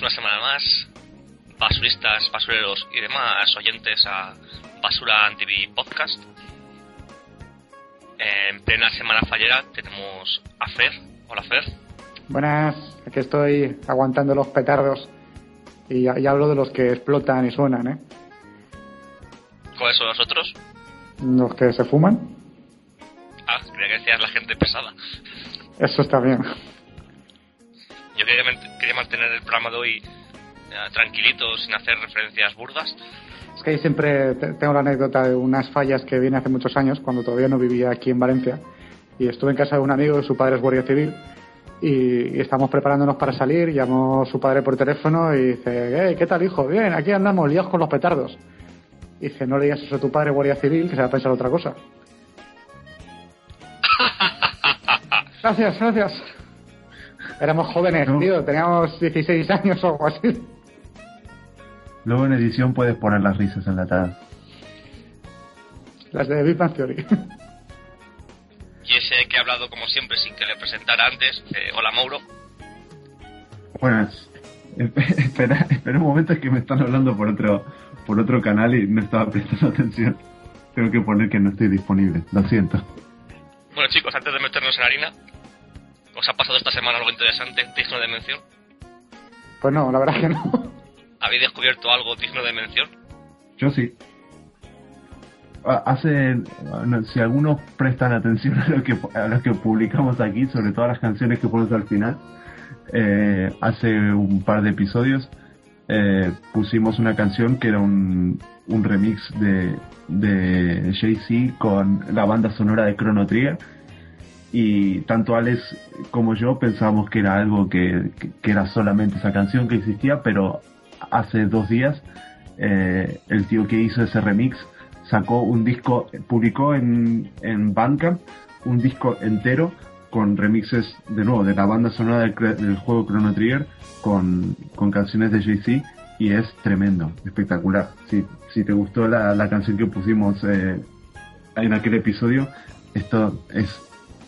buenas, basuristas, basureros y demás oyentes a Basura TV Podcast. En plena semana fallera tenemos a Fer. Hola Fer. Buenas, aquí estoy aguantando los petardos y, y hablo de los que explotan y suenan, ¿eh? ¿Cuáles son los otros? Los que se fuman. Ah, creía que decías la gente pesada. Eso está bien. Yo quería, quería mantener el programa de hoy eh, tranquilito, sin hacer referencias burdas. Es que siempre tengo la anécdota de unas fallas que viene hace muchos años, cuando todavía no vivía aquí en Valencia. Y estuve en casa de un amigo, su padre es guardia civil, y, y estamos preparándonos para salir. Llamó su padre por teléfono y dice: hey, ¿Qué tal, hijo? Bien, aquí andamos, liados con los petardos. Y dice: No le digas eso a tu padre, guardia civil, que se va a pensar otra cosa. gracias, gracias. Éramos jóvenes, No. tío, teníamos 16 años o algo así. Luego en edición puedes poner las risas enlatadas. Las de Big Bang Theory. Y ese que he hablado como siempre sin que le presentara antes. eh, hola Mauro. Buenas. espera, espera un momento es que me están hablando por otro por otro canal y no estaba prestando atención. Tengo que poner que no estoy disponible. Lo siento. Bueno chicos, antes de meternos en harina, ¿os ha pasado esta semana algo interesante digno de mención? Pues no, la verdad que no. ¿Habéis descubierto algo digno de mención? Yo sí. Hace, si algunos prestan atención a lo que a lo que publicamos aquí, sobre todas las canciones que ponemos al final, eh, hace un par de episodios eh, pusimos una canción que era un, un remix de, de Jay-Z con la banda sonora de Chrono Trigger y tanto Alex como yo pensábamos que era algo que, que- era solamente esa canción que existía, pero hace dos días eh, el tío que hizo ese remix sacó un disco, publicó en, en Bandcamp un disco entero con remixes de nuevo de la banda sonora del, del juego Chrono Trigger con, con canciones de Jay-Z y es tremendo, espectacular. Si, si te gustó la, la canción que pusimos eh, en aquel episodio, esto es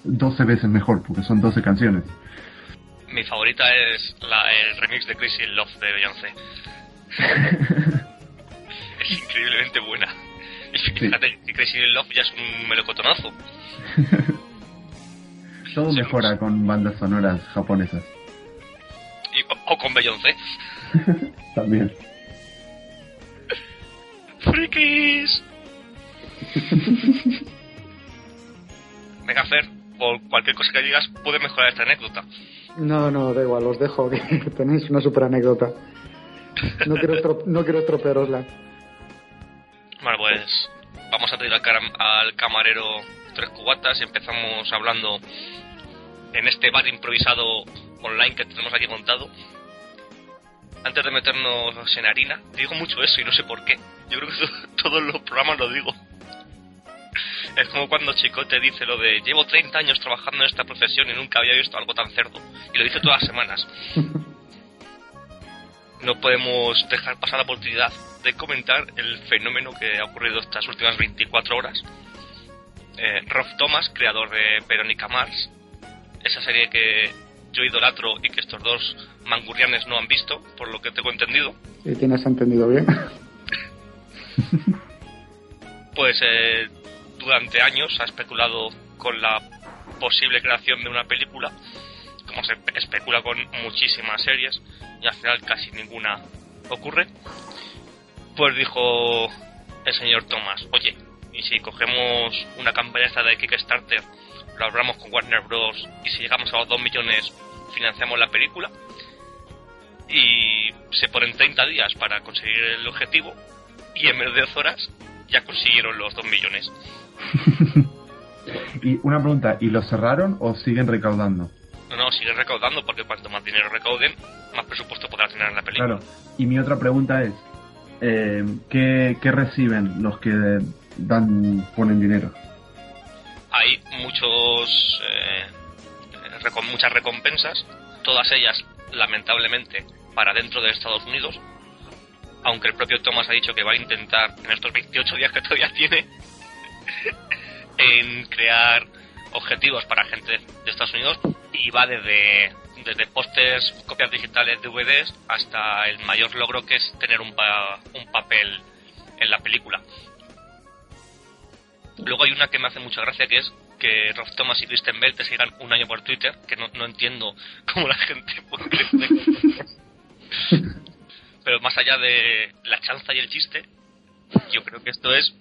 12 veces mejor porque son 12 canciones. Mi favorita es la- el remix de Crazy Love de Beyoncé. es increíblemente buena. Y fíjate que Crazy Love ya es un melocotonazo. Todo Sí, mejora con bandas sonoras japonesas Y, o, o con Beyoncé. también. ¡Frikis! Venga, Fer, por cualquier cosa que digas, puede mejorar esta anécdota. No, no, da igual, os dejo, que tenéis una super anécdota. No quiero, no quiero estropearosla. Bueno, pues vamos a pedir al, al camarero tres cubatas y empezamos hablando en este bar improvisado online que tenemos aquí montado. Antes de meternos en harina, digo mucho eso y no sé por qué. Yo creo que to- todos los programas lo digo. Es como cuando Chicote dice lo de llevo 30 años trabajando en esta profesión y nunca había visto algo tan cerdo. Y lo dice todas las semanas. No podemos dejar pasar la oportunidad de comentar el fenómeno que ha ocurrido estas últimas 24 horas. Eh, Rolf Thomas, creador de Verónica Mars, esa serie que yo idolatro y que estos dos mangurrianes no han visto, por lo que tengo entendido, Si tienes entendido bien. pues eh, durante años ha especulado con la posible creación de una película, como se especula con muchísimas series y al final casi ninguna ocurre. Pues dijo el señor Thomas, oye, y si cogemos una campaña de Kickstarter, lo hablamos con Warner Bros. y si llegamos a los 2 millones financiamos la película y se ponen 30 días para conseguir el objetivo y en menos de 10 horas ya consiguieron los 2 millones. Y una pregunta, ¿y lo cerraron o siguen recaudando? No, no, siguen recaudando porque cuanto más dinero recauden, más presupuesto podrá tener en la película. Claro. Y mi otra pregunta es, eh, ¿qué, qué reciben los que dan ponen dinero? Hay muchos, eh, recom- muchas recompensas, todas ellas, lamentablemente, para dentro de Estados Unidos, aunque el propio Thomas ha dicho que va a intentar, en estos 28 días que todavía tiene, en crear objetivos para gente de Estados Unidos Y va desde, desde pósters, copias digitales, DVDs, hasta el mayor logro que es tener un, un papel en la película. Luego hay una que me hace mucha gracia que es que Rob Thomas y Kristen Bell te sigan un año por Twitter, que no, no entiendo cómo la gente puede Pero más allá de la chanza y el chiste, yo creo que esto es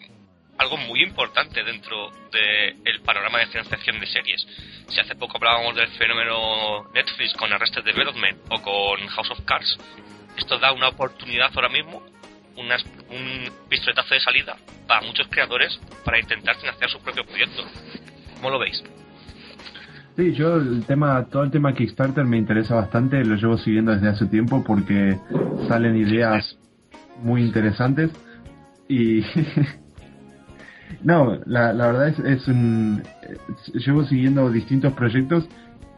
algo muy importante dentro del panorama de financiación de series. Si hace poco hablábamos del fenómeno Netflix con Arrested Development o con House of Cards, esto da una oportunidad ahora mismo, un pistoletazo de salida para muchos creadores para intentar financiar su propio proyecto. ¿Cómo lo veis? Sí, yo el tema, todo el tema Kickstarter me interesa bastante, lo llevo siguiendo desde hace tiempo porque salen ideas muy interesantes y no, la, la verdad es, es un, llevo siguiendo distintos proyectos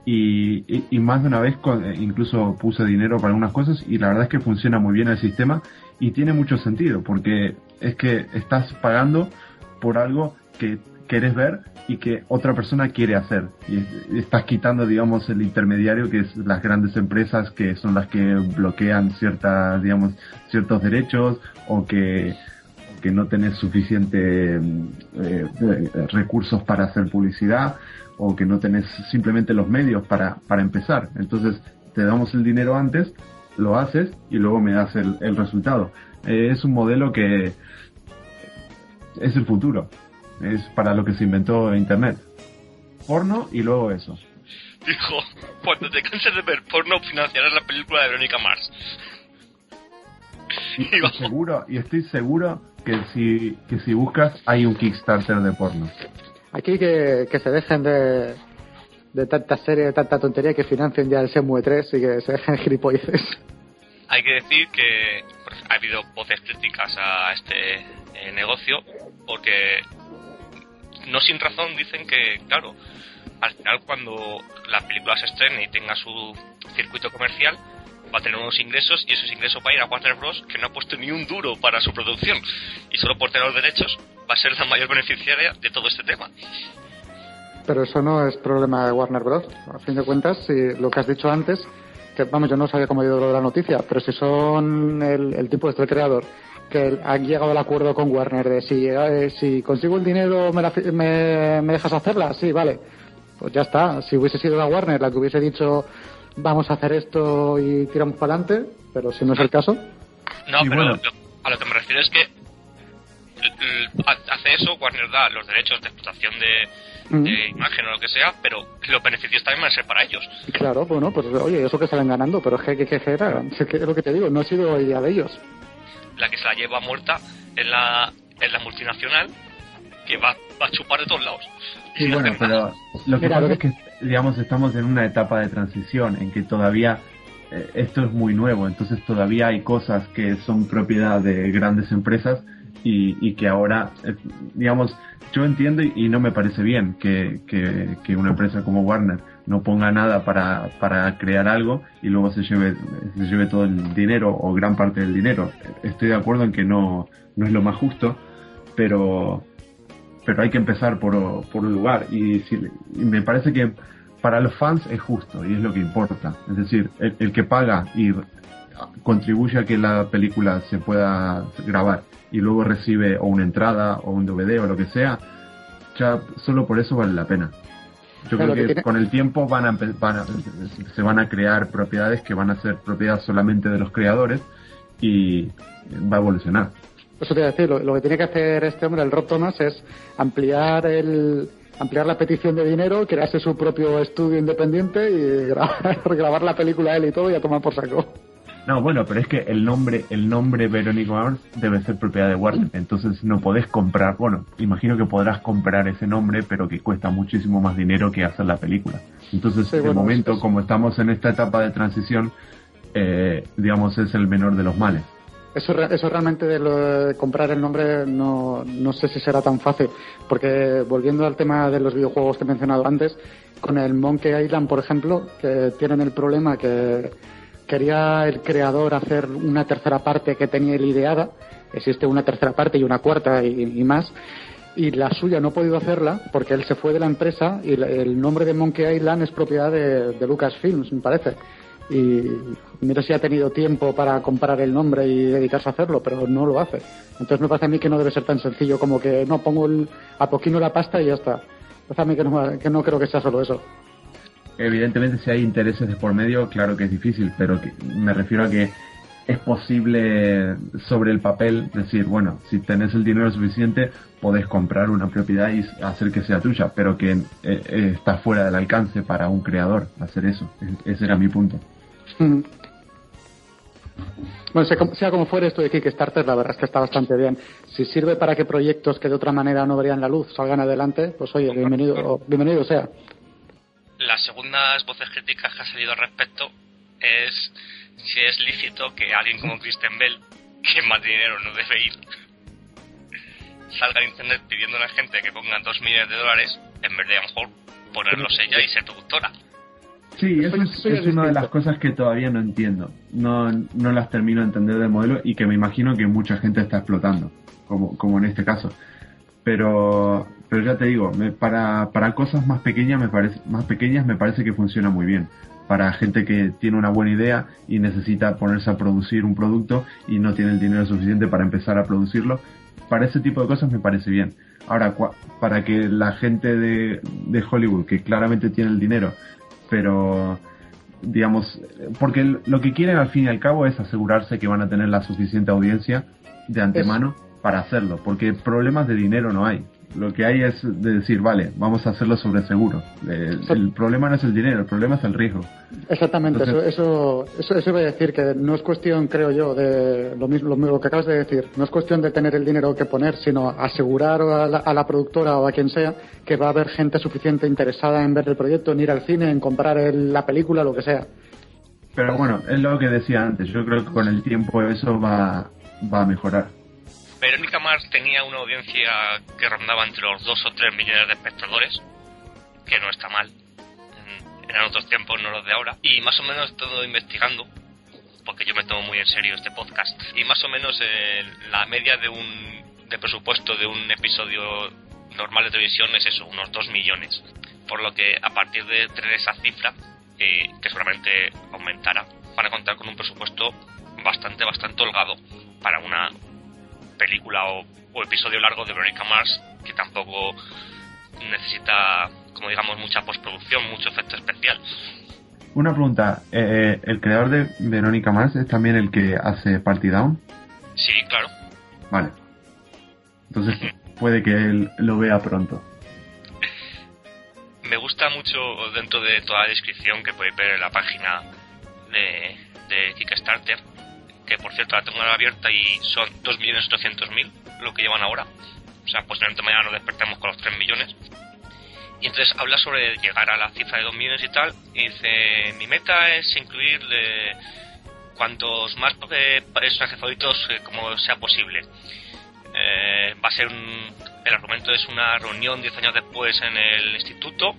y, y, más de una vez incluso puse dinero para algunas cosas y la verdad es que funciona muy bien el sistema y tiene mucho sentido porque es que estás pagando por algo que quieres ver y que otra persona quiere hacer. Y estás quitando, digamos, el intermediario que es las grandes empresas que son las que bloquean ciertas, digamos, ciertos derechos o que, que no tenés suficiente eh, recursos para hacer publicidad o que no tenés simplemente los medios para, para empezar. Entonces, te damos el dinero antes, lo haces y luego me das el, el resultado. Eh, es un modelo que es el futuro es para lo que se inventó Internet. Porno y luego eso. Dijo, cuando te canses de ver porno financiarás la película de Verónica Mars. Y, seguro, y estoy seguro que si, que si buscas hay un Kickstarter de porno. Aquí que, que se dejen de, de tanta serie, de tanta tontería que financien ya el Semue 3 y que se dejen gilipolleces. Hay que decir que ha habido voces críticas a este eh, negocio porque no sin razón dicen que, claro, al final cuando la película se estrene y tenga su circuito comercial, va a tener unos ingresos y esos ingresos va a ir a Warner Bros. que no ha puesto ni un duro para su producción y solo por tener los derechos va a ser la mayor beneficiaria de todo este tema. Pero eso no es problema de Warner Bros. A fin de cuentas, si lo que has dicho antes, que vamos, yo no sabía cómo ha ido la noticia, pero si son el, el tipo este, el creador, que han llegado al acuerdo con Warner de si, eh, si consigo el dinero me, me, dejas hacerla, sí, vale. Pues ya está. Si hubiese sido la Warner la que hubiese dicho vamos a hacer esto y tiramos para adelante, pero si no es el caso. No, pero a lo que me refiero es que hace eso, Warner da los derechos de explotación de, imagen o lo que sea, pero los beneficios también van a ser para ellos. Claro, bueno, pues oye, eso que salen ganando, pero es que, que, que era, es lo que te digo, no ha sido idea de ellos la que se la lleva muerta es la, es la multinacional que va, va a chupar de todos lados. Sí, bueno, pero lo que pasa es que, digamos, estamos en una etapa de transición en que todavía eh, esto es muy nuevo, entonces todavía hay cosas que son propiedad de grandes empresas y, y que ahora, eh, digamos, yo entiendo y, no me parece bien que, que, que, una empresa como Warner no ponga nada para, para crear algo y luego se lleve, se lleve todo el dinero o gran parte del dinero. Estoy de acuerdo en que no, no es lo más justo, pero, pero hay que empezar por, por un lugar y, me parece que para los fans es justo y es lo que importa. Es decir, el, el que paga y contribuye a que la película se pueda grabar y luego recibe o una entrada o un DVD o lo que sea, ya solo por eso vale la pena. Yo creo que, con el tiempo van a, se van a crear propiedades que van a ser propiedad solamente de los creadores y va a evolucionar. Eso te iba a decir, lo, que tiene que hacer este hombre, el Rob Thomas, es ampliar el ampliar la petición de dinero, crearse su propio estudio independiente y grabar, grabar la película él y todo y a tomar por saco. No, bueno, pero es que el nombre, el nombre Verónica Mars debe ser propiedad de Warner, entonces no podés comprar, bueno, imagino que podrás comprar ese nombre, pero que cuesta muchísimo más dinero que hacer la película. Entonces, de momento, como estamos en esta etapa de transición, eh, digamos, es el menor de los males. Eso, eso realmente de, lo de comprar el nombre no, no sé si será tan fácil, porque volviendo al tema de los videojuegos que he mencionado antes, con el Monkey Island, por ejemplo, que tienen el problema que quería el creador hacer una tercera parte que tenía él ideada, existe una tercera parte y una cuarta y, más, y la suya no ha podido hacerla porque él se fue de la empresa y el nombre de Monkey Island es propiedad de, de Lucasfilms, me parece. Y mira si ha tenido tiempo para comprar el nombre y dedicarse a hacerlo, pero no lo hace. Entonces me parece a mí que no debe ser tan sencillo como que no pongo el, a poquino la pasta y ya está. Me parece a mí que no, que no creo que sea solo eso. Evidentemente si hay intereses de por medio, claro que es difícil, pero me refiero a que es posible sobre el papel decir, bueno, si tenés el dinero suficiente, podés comprar una propiedad y hacer que sea tuya, pero que eh, eh, está fuera del alcance para un creador hacer eso. E-, ese era mi punto. Bueno, sea como fuere esto de Kickstarter, la verdad es que está bastante bien. Si sirve para que proyectos que de otra manera no verían la luz salgan adelante, pues oye, bienvenido, bienvenido sea. Las segundas voces críticas que ha salido al respecto es si es lícito que alguien como Kristen Bell, que más dinero no debe ir, salga en internet pidiendo a la gente que ponga dos millones de dólares en vez de a lo mejor ponerlos ella y ser productora. Sí, eso es, una de las cosas que todavía no entiendo. No, no las termino de entender del modelo y que me imagino que mucha gente está explotando, como, como en este caso. Pero, pero ya te digo, me, para, para cosas más pequeñas me parece, más pequeñas me parece que funciona muy bien para gente que tiene una buena idea y necesita ponerse a producir un producto y no tiene el dinero suficiente para empezar a producirlo. Para ese tipo de cosas me parece bien. Ahora, para que la gente de, de Hollywood, que claramente tiene el dinero, pero digamos, porque lo que quieren al fin y al cabo es asegurarse que van a tener la suficiente audiencia de antemano para hacerlo, porque problemas de dinero no hay lo que hay es de decir, vale, vamos a hacerlo sobre seguro. El, problema no es el dinero, el problema es el riesgo. Exactamente, eso, eso, eso, eso voy a decir, que no es cuestión, creo yo, de lo mismo, lo, que acabas de decir, no es cuestión de tener el dinero que poner, sino asegurar a la, a la productora o a quien sea que va a haber gente suficiente interesada en ver el proyecto, en ir al cine, en comprar la película, lo que sea. Pero bueno, es lo que decía antes, yo creo que con el tiempo eso va, va a mejorar. Verónica Mars tenía una audiencia que rondaba entre los 2 o 3 millones de espectadores, que no está mal. Eran otros tiempos, no los de ahora. Y más o menos todo investigando, porque yo me tomo muy en serio este podcast. Y más o menos eh, la media de un de presupuesto de un episodio normal de televisión es eso, unos 2 millones. Por lo que a partir de tener esa cifra, eh, que seguramente aumentará, van a contar con un presupuesto bastante, bastante holgado para una película o, episodio largo de Veronica Mars que tampoco necesita, como digamos, mucha postproducción, mucho efecto especial. Una pregunta, eh, eh, ¿el creador de Verónica Mars es también el que hace Party Down? Sí, claro. Vale. Entonces puede que él lo vea pronto. Me gusta mucho dentro de toda la descripción que podéis ver en la página de, de Kickstarter que por cierto la tengo abierta y son 2.800.000 lo que llevan ahora. O sea, posiblemente mañana nos despertemos con los 3 millones. Y entonces habla sobre llegar a la cifra de 2 millones y tal. Y dice, mi meta es incluir eh, cuantos más eh, personajes favoritos eh, como sea posible. Eh, va a ser un, el argumento es una reunión 10 años después en el instituto.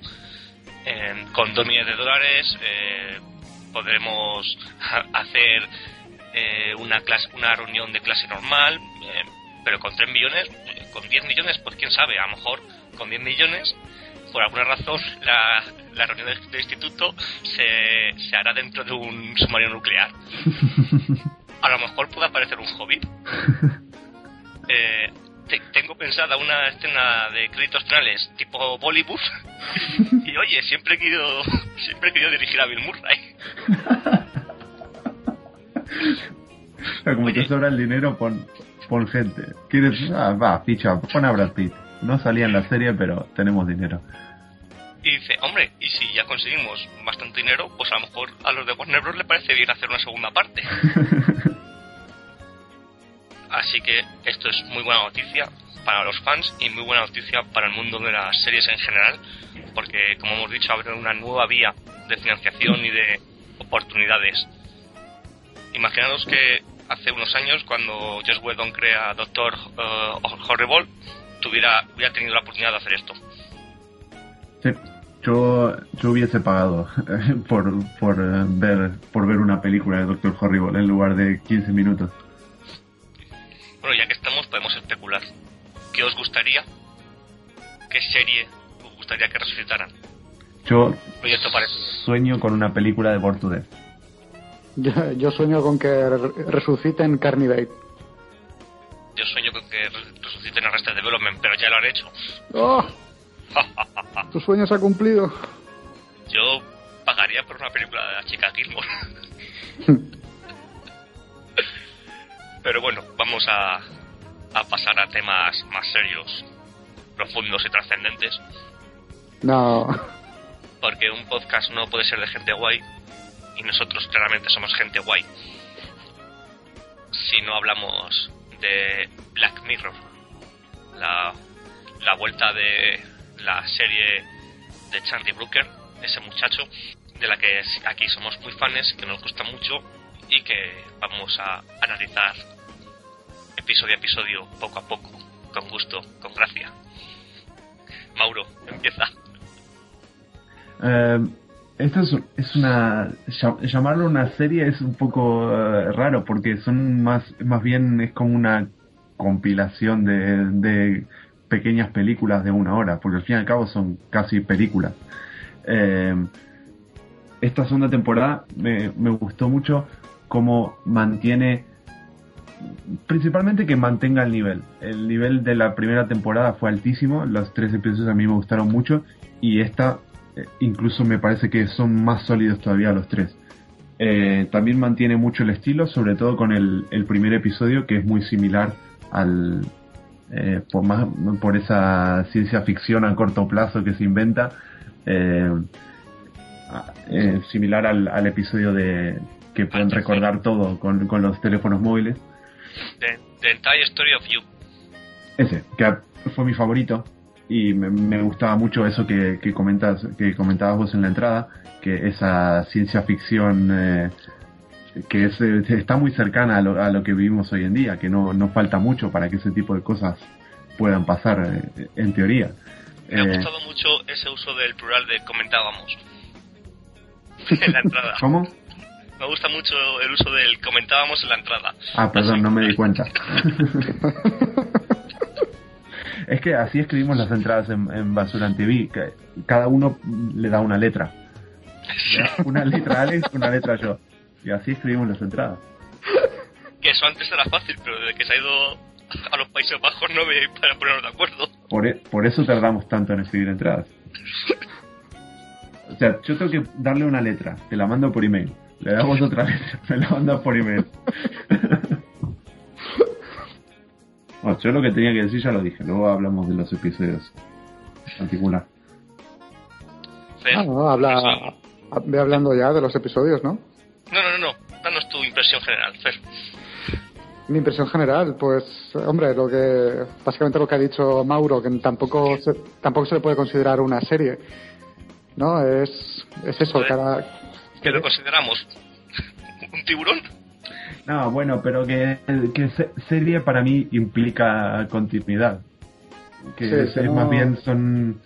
con 2 millones de dólares podremos hacer eh, una clase, una reunión de clase normal, eh, pero con 3 millones, eh, con 10 millones, pues quién sabe, a lo mejor con 10 millones, por alguna razón, la, la reunión del, instituto se, se, hará dentro de un submarino nuclear. A lo mejor puede aparecer un hobbit. tengo pensada una escena de créditos finales tipo Bollywood y oye siempre he querido siempre he querido dirigir a Bill Murray como te sobra el dinero, pon, pon gente. ¿Quieres? Ah, va, ficha, pon a Brad Pitt. No salía en la serie, pero tenemos dinero. Y dice, hombre, y si ya conseguimos bastante dinero, pues a lo mejor a los de Warner Bros. le parece bien hacer una segunda parte. Así que esto es muy buena noticia para los fans y muy buena noticia para el mundo de las series en general, porque como hemos dicho, abre una nueva vía de financiación y de oportunidades imaginaros que hace unos años, cuando Josh Whedon crea Doctor uh, Horrible, tuviera, hubiera tenido la oportunidad de hacer esto. Sí, yo, yo hubiese pagado por, por, eh, ver, por ver una película de Doctor Horrible en lugar de 15 minutos. Bueno, ya que estamos, podemos especular. ¿Qué os gustaría qué serie os gustaría que resucitaran? Yo sueño con una película de Born to Death. Yo, yo sueño con que re- resuciten Carnivate. Yo sueño con que re- resuciten Arrested Development, pero ya lo han hecho. ¡Oh! Tu sueño se ha cumplido. Yo pagaría por una película de la chica Gilmore. Pero bueno, vamos a, a pasar a temas más serios, profundos y trascendentes. No. Porque un podcast no puede ser de gente guay y nosotros claramente somos gente guay. Si no hablamos de Black Mirror, la, la vuelta de la serie de Charlie Brooker, ese muchacho de la que aquí somos muy fans, que nos gusta mucho y que vamos a analizar episodio a episodio, poco a poco, con gusto, con gracia. Mauro, empieza. Eh, esto es, una. llam- Llamarlo una serie es un poco eh, raro porque son más. Más bien es como una compilación de, de pequeñas películas de una hora, porque al fin y al cabo son casi películas. Eh, esta segunda temporada me, me gustó mucho cómo mantiene. Principalmente que mantenga el nivel. El nivel de la primera temporada fue altísimo, los tres episodios a mí me gustaron mucho y esta eh, incluso me parece que son más sólidos todavía los tres. Eh, también mantiene mucho el estilo, sobre todo con el, el primer episodio que es muy similar al eh, por más por esa ciencia ficción a corto plazo que se inventa, eh, similar al, al episodio de que pueden recordar todo con, con los teléfonos móviles. The, The Entire Story of You. Ese, que fue mi favorito y me, me gustaba mucho eso que, que comentas, que comentabas vos en la entrada, que esa ciencia ficción eh, que es, eh, está muy cercana a lo, a lo que vivimos hoy en día, que no, no falta mucho para que ese tipo de cosas puedan pasar eh, en teoría. Me ha Eh, gustado mucho ese uso del plural de comentábamos. en la entrada. ¿Cómo? Me gusta mucho el uso del comentábamos en la entrada. Ah, perdón, no me di cuenta. es que así escribimos las entradas en, en Basura TV. que Cada uno le da una letra. Una letra a Alex, una letra yo. Y así escribimos las entradas. Que eso antes era fácil, pero desde que se ha ido a los Países Bajos no me para ponernos de acuerdo. Por, e- por eso tardamos tanto en escribir entradas. O sea, yo tengo que darle una letra, te la mando por email. Le damos otra letra, me la mandas por email. Bueno, yo lo que tenía que decir ya lo dije, luego hablamos de los episodios en particular. Ah, no, habla, ve hablando ya de los episodios, ¿no? No, no, no, no. Danos tu impresión general, Fer. Mi impresión general, pues, hombre, lo que básicamente lo que ha dicho Mauro, que tampoco se, tampoco se le puede considerar una serie, ¿no? Es, es eso, cada, ¿Qué lo consideramos? ¿Un tiburón? No, bueno, pero que, que se- serie para mí implica continuidad. Que Sí, es, que es no- más bien son...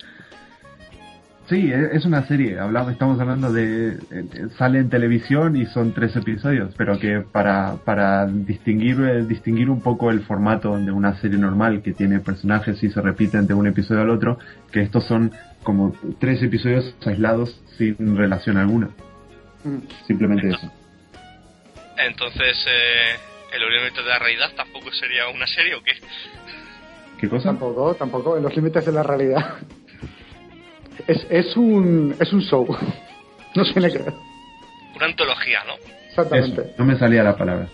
Sí, e- es una serie. Hablamos, estamos hablando de... eh, Sale en televisión y son tres episodios, pero que para, para distinguir, eh, distinguir un poco el formato de una serie normal que tiene personajes y se repiten de un episodio al otro, que estos son como tres episodios aislados sin relación alguna. Mm. Simplemente eso. Entonces, eh, ¿el límite de la realidad tampoco sería una serie o qué? ¿Qué cosa? Tampoco, tampoco, en los límites de la realidad. Es, es un es un show. No tiene que ver. Una antología, ¿no? Exactamente. Eso, no me salía la palabra.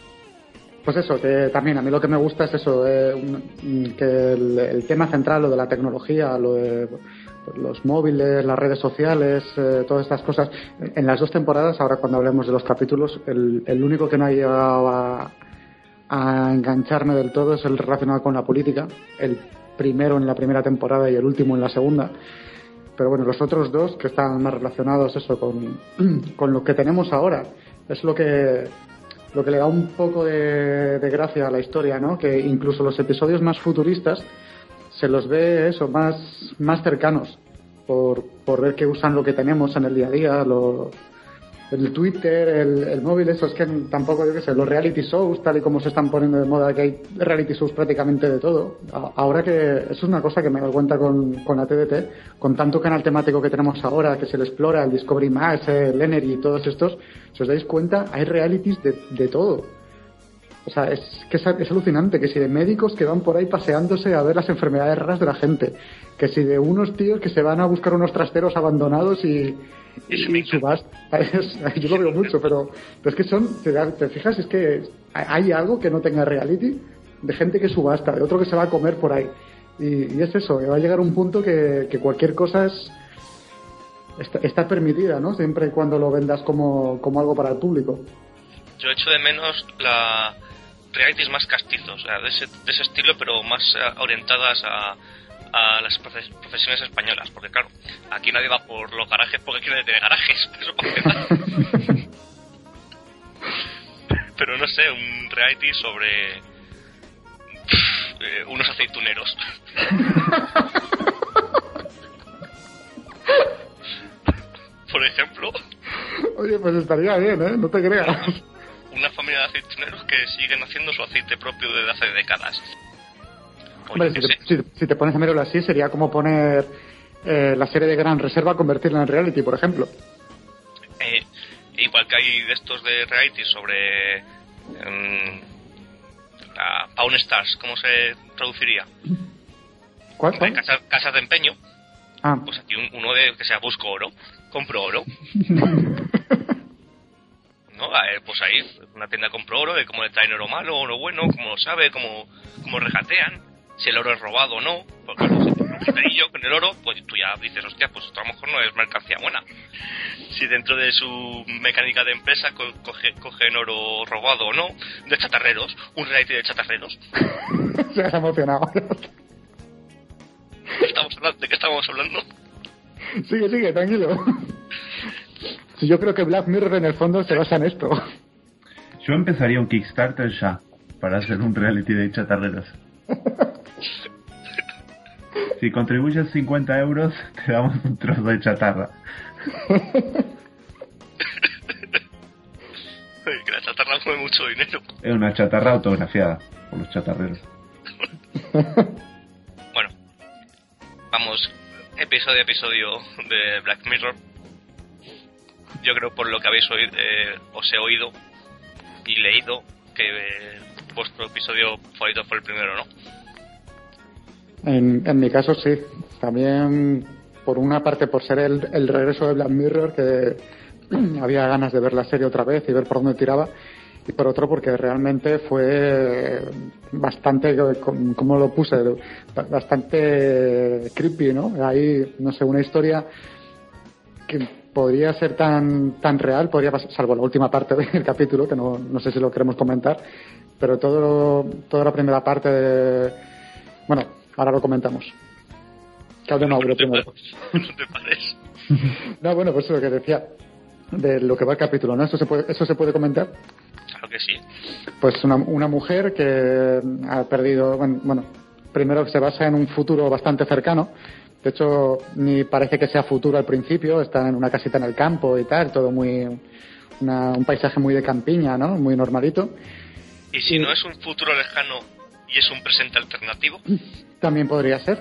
Pues eso, que también a mí lo que me gusta es eso, eh, un- que el, el tema central, lo de la tecnología, lo de los móviles, las redes sociales, eh, todas estas cosas. En las dos temporadas, ahora cuando hablemos de los capítulos, el, único que no ha llegado a, a engancharme del todo es el relacionado con la política. El primero en la primera temporada y el último en la segunda. Pero bueno, los otros dos que están más relacionados eso con, con lo que tenemos ahora es lo que lo que le da un poco de, de gracia a la historia, ¿no? Que incluso los episodios más futuristas se los ve eso más más cercanos por, por ver que usan lo que tenemos en el día a día, lo, el Twitter, el, el, móvil, eso es que tampoco, yo qué sé, los reality shows, tal y como se están poniendo de moda, que hay reality shows prácticamente de todo. Ahora que eso es una cosa que me doy cuenta con, con la TDT, con tanto canal temático que tenemos ahora, que se le explora, el Discovery Max, el Energy todos estos, si os dais cuenta, hay realities de, de todo. O sea, es que es, es, alucinante que si de médicos que van por ahí paseándose a ver las enfermedades raras de la gente, que si de unos tíos que se van a buscar unos trasteros abandonados y, y subasta. Yo lo veo mucho, pero, pero es que son, te, te, fijas, es que hay algo que no tenga reality de gente que subasta, de otro que se va a comer por ahí. Y, y es eso, que va a llegar un punto que, que cualquier cosa es, está, está, permitida, ¿no? Siempre y cuando lo vendas como, como algo para el público. Yo echo de menos la realities más castizos, o sea, de, ese, de ese estilo, pero más uh, orientadas a, a las profesiones españolas, porque claro, aquí nadie va por los garajes porque quiere tener garajes, eso Pero no sé, un reality sobre eh, unos aceituneros. por ejemplo. Oye, pues estaría bien, ¿eh? No te creas. Una familia de aceituneros que siguen haciendo su aceite propio desde hace décadas. Hombre, si, te, si, si, te, pones a mirarlo así, sería como poner eh, la serie de Gran Reserva, convertirla en reality, por ejemplo. Eh, igual que hay de estos de reality sobre la Pawn Stars, ¿cómo se traduciría? ¿Cuál? Casas, casas, de empeño. Ah. Pues aquí un, uno de que sea busco oro, compro oro. ¿no? Eh, pues ahí, una tienda compro oro, de cómo le traen oro malo, oro bueno, cómo lo sabe, cómo, cómo regatean si el oro es robado o no, porque claro, si te un con el oro, pues tú ya dices, hostia, pues esto a lo mejor no es mercancía buena. Si dentro de su mecánica de empresa co coge, cogen oro robado o no, de chatarreros, un reality de chatarreros. Se has emocionado. ¿Estamos hablando? ¿De qué estamos hablando? Sigue, sigue, tranquilo. Si yo creo que Black Mirror en el fondo se basa en esto. Yo empezaría un Kickstarter ya para hacer un reality de chatarreros. Si contribuyes 50 euros, te damos un trozo de chatarra. que la chatarra mueve mucho dinero. Es una chatarra autografiada por los chatarreros. bueno, vamos episodio a episodio de Black Mirror. Yo creo por lo que habéis oído, eh, os he oído y leído que eh, vuestro episodio favorito fue el primero, ¿no? En, en, mi caso sí. También, por una parte, por ser el, el, regreso de Black Mirror, que había ganas de ver la serie otra vez y ver por dónde tiraba. Y por otro, porque realmente fue bastante, como lo puse, bastante creepy, ¿no? Hay, no sé, una historia que podría ser tan, tan real, podría pasar, salvo la última parte del capítulo, que no, no sé si lo queremos comentar, pero todo, toda la primera parte de, bueno, ahora lo comentamos. Que hable Mauro primero. No bueno, pues lo que decía de lo que va el capítulo, ¿no? ¿Eso se puede, eso se puede comentar? Claro que sí. Pues una, una mujer que ha perdido, bueno, bueno, primero se basa en un futuro bastante cercano. De hecho, ni parece que sea futuro al principio, está en una casita en el campo y tal, todo muy, una, un paisaje muy de campiña, ¿no? Muy normalito. ¿Y si y, no es un futuro lejano y es un presente alternativo? También podría ser.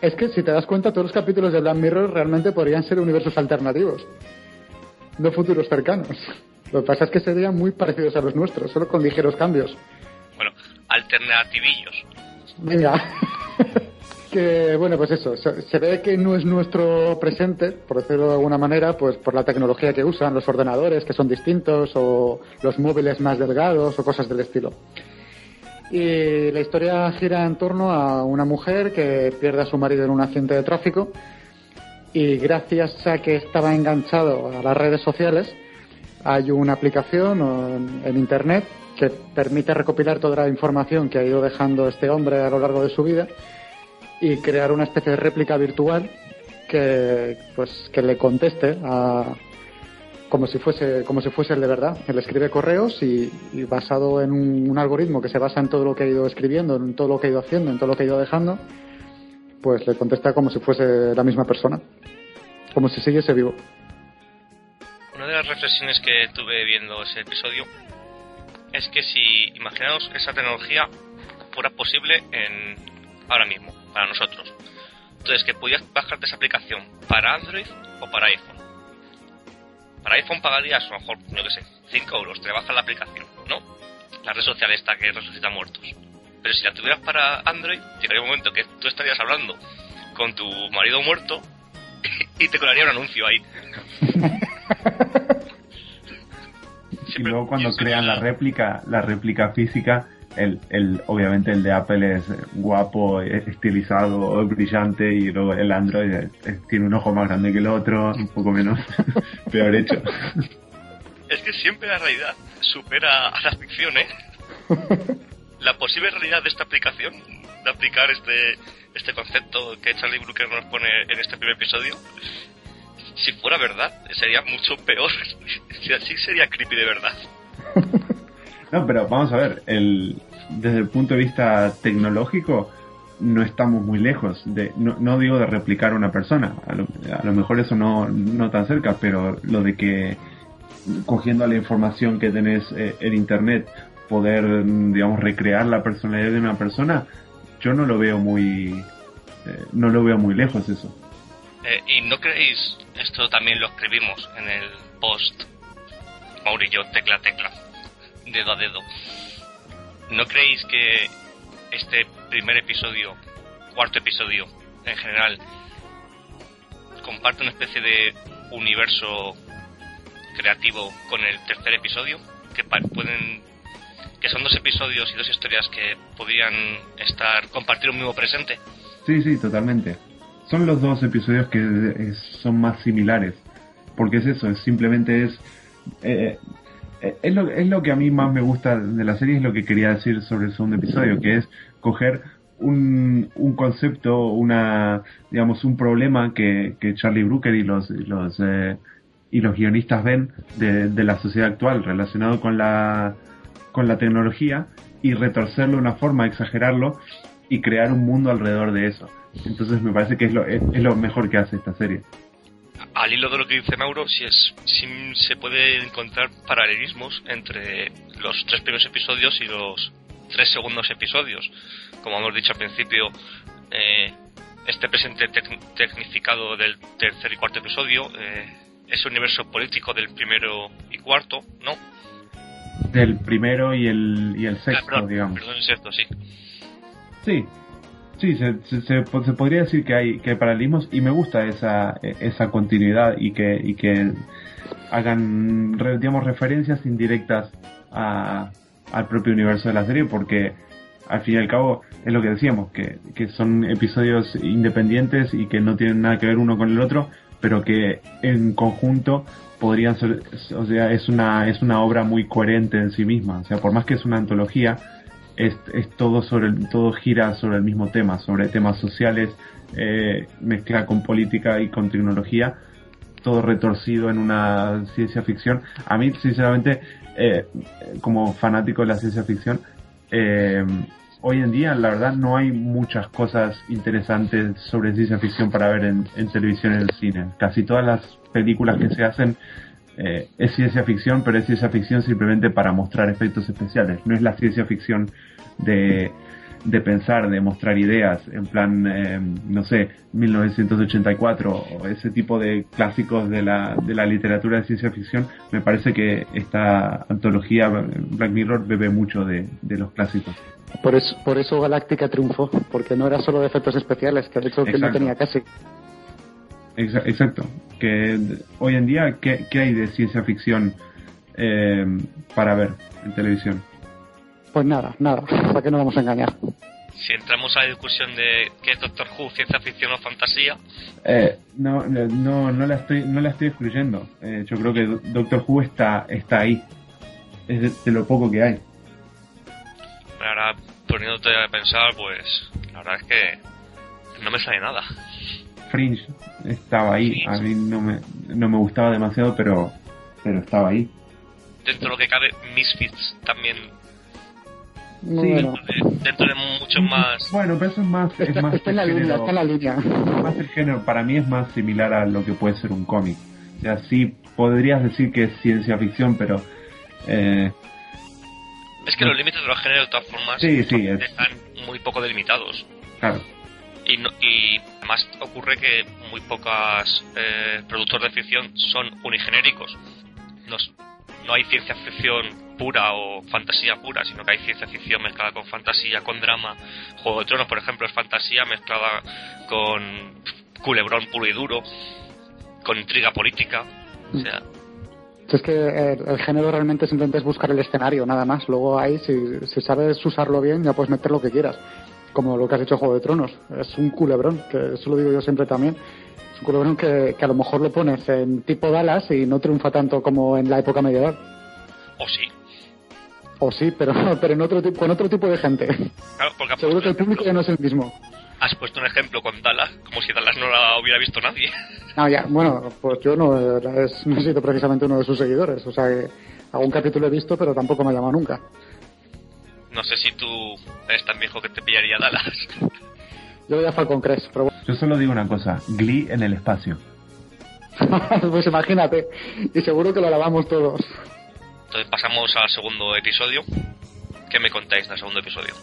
Es que si te das cuenta, todos los capítulos de Black Mirror realmente podrían ser universos alternativos, no futuros cercanos. Lo que pasa es que serían muy parecidos a los nuestros, solo con ligeros cambios. Bueno, alternativillos. Venga. que bueno, pues eso, se, ve que no es nuestro presente, por decirlo de alguna manera, pues por la tecnología que usan, los ordenadores que son distintos o los móviles más delgados o cosas del estilo. Y la historia gira en torno a una mujer que pierde a su marido en un accidente de tráfico y gracias a que estaba enganchado a las redes sociales hay una aplicación en internet que permite recopilar toda la información que ha ido dejando este hombre a lo largo de su vida y crear una especie de réplica virtual que pues que le conteste a como si fuese como si fuese el de verdad. Él escribe correos y, basado en un, un, algoritmo que se basa en todo lo que ha ido escribiendo en todo lo que ha ido haciendo en todo lo que ha ido dejando pues le contesta como si fuese la misma persona como si siguiese vivo. Una de de las reflexiones que tuve viendo ese episodio es que si imaginaos esa tecnología fuera posible en ahora mismo, para nosotros. Entonces, que pudieras bajarte esa aplicación para Android o para iPhone. Para iPhone pagarías a lo mejor, no que sé, 5 euros, te bajas la aplicación, ¿no? La red social esta que resucita muertos. Pero si la tuvieras para Android, llegaría un momento que tú estarías hablando con tu marido muerto y te colaría un anuncio ahí. y luego cuando crean la réplica, la réplica física, el, el, obviamente el de Apple es guapo, estilizado, brillante y luego el Android tiene un ojo más grande que el otro, un poco menos peor hecho. Es que siempre la realidad supera a la ficción, ¿eh? La posible realidad de esta aplicación, de aplicar este, este concepto que Charlie Brooker nos pone en este primer episodio, si fuera verdad, sería mucho peor. si así sería creepy de verdad. No, pero vamos a ver, el, desde el punto de vista tecnológico, no estamos muy lejos. De, no, no digo de replicar a una persona, a lo, mejor eso no, no tan cerca, pero lo de que cogiendo la información que tenés eh, en internet, poder, digamos, recrear la personalidad de una persona, yo no lo veo muy, eh, no lo veo muy lejos eso. Eh, ¿Y no creéis, esto también lo escribimos en el post, Maurillo, tecla tecla, dedo a dedo, ¿no creéis que este primer episodio, cuarto episodio en general, comparte una especie de universo creativo con el tercer episodio? Que pueden que son dos episodios y dos historias que podrían estar compartir un mismo presente. Sí, sí, totalmente. Son los dos episodios que son más similares, porque es eso, es simplemente es eh, eh, es, lo, es lo que a mí más me gusta de la serie, es lo que quería decir sobre el segundo episodio, que es coger un, un concepto, una digamos un problema que, que Charlie Brooker y los, los eh, y los guionistas ven de, de, la sociedad actual relacionado con la con la tecnología y retorcerlo de una forma, exagerarlo y crear un mundo alrededor de eso. Entonces me parece que es lo, es lo mejor que hace esta serie al hilo de lo que dice Mauro, si, es, si se puede encontrar paralelismos entre los tres primeros episodios y los tres segundos episodios. Como hemos dicho al principio, eh, este presente tecnificado del tercer y cuarto episodio, eh, ese universo político del primero y cuarto, ¿no? Del primero y el, y el sexto, digamos. Perdón, el sexto, sí. Sí, Sí, se, se, podría decir que hay, que hay paralelismos y me gusta esa, esa continuidad y que, y que hagan, digamos, referencias indirectas a, al propio universo de la serie porque al fin y al cabo es lo que decíamos, que, que son episodios independientes y que no tienen nada que ver uno con el otro, pero que en conjunto podrían ser, o sea, es una, es una obra muy coherente en sí misma. O sea, por más que es una antología, es, es todo sobre todo gira sobre el mismo tema, sobre temas sociales, eh, mezcla con política y con tecnología, todo retorcido en una ciencia ficción. A mí, sinceramente, eh, como fanático de la ciencia ficción, eh, hoy en día, la verdad, no hay muchas cosas interesantes sobre ciencia ficción para ver en, en televisión y en el cine. Casi todas las películas que se hacen eh, es ciencia ficción, pero es ciencia ficción simplemente para mostrar efectos especiales. No es la ciencia ficción de, de pensar, de mostrar ideas, en plan, eh, no sé, 1984 o ese tipo de clásicos de la, de la literatura de ciencia ficción. Me parece que esta antología Black Mirror bebe mucho de, de los clásicos. Por eso, por eso Galáctica triunfó, porque no era solo de efectos especiales, que de hecho que no tenía casi. Exacto. Que hoy en día, ¿qué, hay de ciencia ficción eh, para ver en televisión? Pues nada, nada. ¿Para qué nos vamos a engañar? Si entramos a la discusión de qué es Doctor Who, ciencia ficción o fantasía. Eh, no, no, no la estoy, no la estoy excluyendo. Eh, yo creo que Doctor Who está, está ahí. Es de, lo poco que hay. ahora, poniéndote a pensar, pues la verdad es que no me sale nada. Fringe estaba ahí. A mí no me, no me gustaba demasiado, pero, pero estaba ahí. Dentro de lo que cabe, Misfits también. Sí. Dentro, de, mucho más. Bueno, pero eso es más. Es más está, en la línea, está en la línea. Más el género, para mí es más similar a lo que puede ser un cómic. sea, sí podrías decir que es ciencia ficción, pero... Eh, es que los límites de los géneros, de todas formas, están muy poco delimitados. Claro. Y, además ocurre que muy pocos eh, productores de ficción son unigenéricos. No, no hay ciencia ficción pura o fantasía pura, sino que hay ciencia ficción mezclada con fantasía, con drama. Juego de Tronos, por ejemplo, es fantasía mezclada con culebrón puro y duro, con intriga política. O sea, es que el, género realmente simplemente es buscar el escenario, nada más. Luego ahí, si, sabes usarlo bien, ya puedes meter lo que quieras. Como lo que has hecho Juego de Tronos. Es un culebrón, que eso lo digo yo siempre también. Es un culebrón que, que a lo mejor lo pones en tipo Dallas y no triunfa tanto como en la época medieval. O sí. O sí, pero, pero en otro, con otro tipo de gente. Claro, porque Seguro que el público ya no es el mismo has puesto un ejemplo con Dallas, como si Dallas no la hubiera visto nadie. No, ya, bueno, pues yo no, he sido precisamente uno de sus seguidores, o sea que algún capítulo he visto, pero tampoco me ha llamado nunca. No sé si tú eres tan viejo que te pillaría Dallas. Yo voy a Falcon Crest, pero Yo solo digo una cosa, Glee en el espacio. pues imagínate, y seguro que lo alabamos todos. Entonces pasamos al segundo episodio. ¿Qué me contáis del segundo episodio?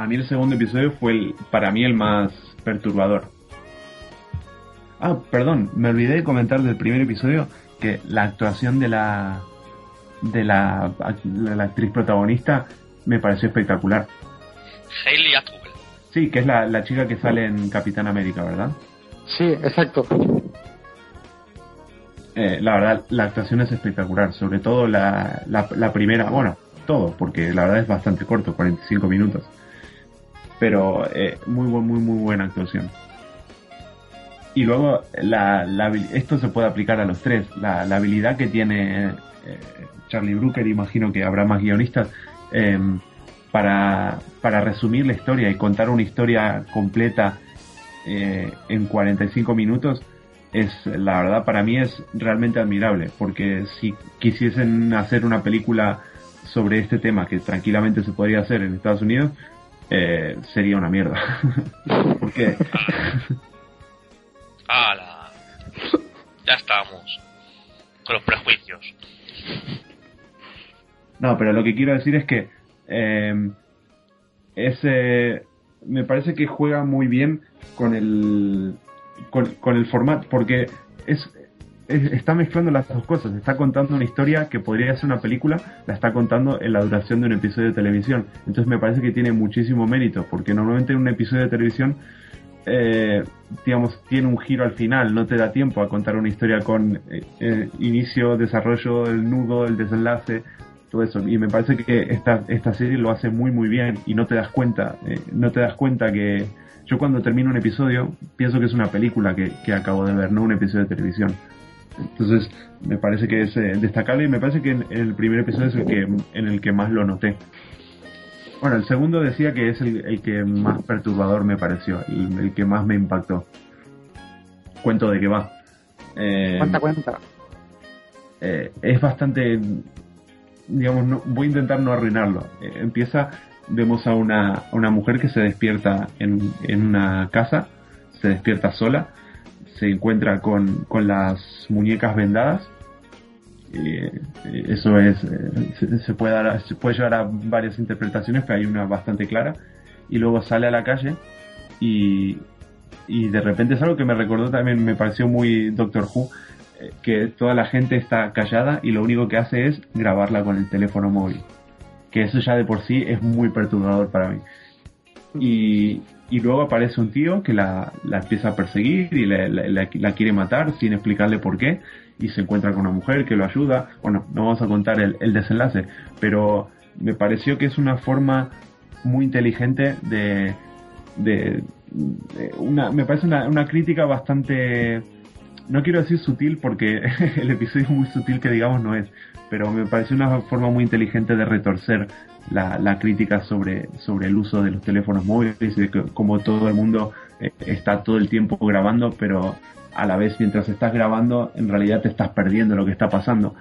a mí el segundo episodio fue el, para mí el más perturbador. Ah, perdón, me olvidé de comentar del primer episodio que la actuación de la de la, la actriz protagonista me pareció espectacular. Hayley Atwell. Sí, que es la, la chica que sale en Capitán América, ¿verdad? Sí, exacto. Eh, la verdad, la actuación es espectacular, sobre todo la, la, la primera, bueno, todo, porque la verdad es bastante corto, 45 minutos pero eh, muy, muy, muy buena actuación. Y luego, la, esto se puede aplicar a los tres. La, habilidad que tiene eh, Charlie Brooker, imagino que habrá más guionistas, em, para, para resumir la historia y contar una historia completa eh, en 45 minutos, es la verdad para mí es realmente admirable. Porque si quisiesen hacer una película sobre este tema, que tranquilamente se podría hacer en Estados Unidos, eh, sería una mierda. Porque. ¡Hala! Ya estamos. Con los prejuicios. No, pero lo que quiero decir es que. Eh, ese. Me parece que juega muy bien con el. Con, el formato. Porque es, está mezclando las dos cosas. Está contando una historia que podría ser una película, la está contando en la duración de un episodio de televisión. Entonces me parece que tiene muchísimo mérito, porque normalmente en un episodio de televisión, eh, digamos, tiene un giro al final, no te da tiempo a contar una historia con eh, inicio, desarrollo, el nudo, el desenlace, todo eso. Y me parece que esta, esta serie lo hace muy muy bien y no te das cuenta, no te das cuenta que yo cuando termino un episodio pienso que es una película que, que acabo de ver, no un episodio de televisión. Entonces, me parece que es eh, destacable y me parece que en, el primer episodio es el que, en el que más lo noté. Bueno, el segundo decía que es el, que más perturbador me pareció, el, el, que más me impactó. Cuento de qué va. Eh, cuenta, cuenta. Eh, es bastante, digamos, no, voy a intentar no arruinarlo. Eh, empieza, vemos a una, una mujer que se despierta en, en una casa, se despierta sola se encuentra con, con las muñecas vendadas. Eh, eso es, eh, se, puede dar, se puede llevar a varias interpretaciones, pero hay una bastante clara. Y luego sale a la calle y, y de repente es algo que me recordó también, me pareció muy Doctor Who, eh, que toda la gente está callada y lo único que hace es grabarla con el teléfono móvil. Que eso ya de por sí es muy perturbador para mí. Y, y luego aparece un tío que la, la empieza a perseguir y la, la, quiere matar sin explicarle por qué y se encuentra con una mujer que lo ayuda. Bueno, no vamos a contar el, el desenlace, pero me pareció que es una forma muy inteligente de, de, una, me parece una, una, crítica bastante, no quiero decir sutil porque el episodio muy sutil que digamos no es, pero me parece una forma muy inteligente de retorcer la, crítica sobre, sobre el uso de los teléfonos móviles y de como todo el mundo eh, está todo el tiempo grabando, pero a la vez mientras estás grabando en realidad te estás perdiendo lo que está pasando.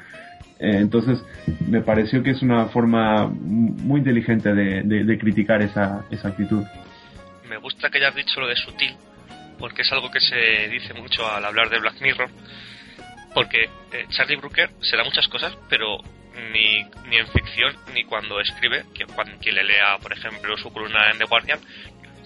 Eh, entonces me pareció que es una forma muy inteligente de, de, criticar esa, esa actitud. Me gusta que hayas dicho lo de sutil, porque es algo que se dice mucho al hablar de Black Mirror, porque eh, Charlie Brooker se da muchas cosas, pero ni, ni en ficción ni cuando escribe, que cuando quien le lea, por ejemplo, su columna en The Guardian,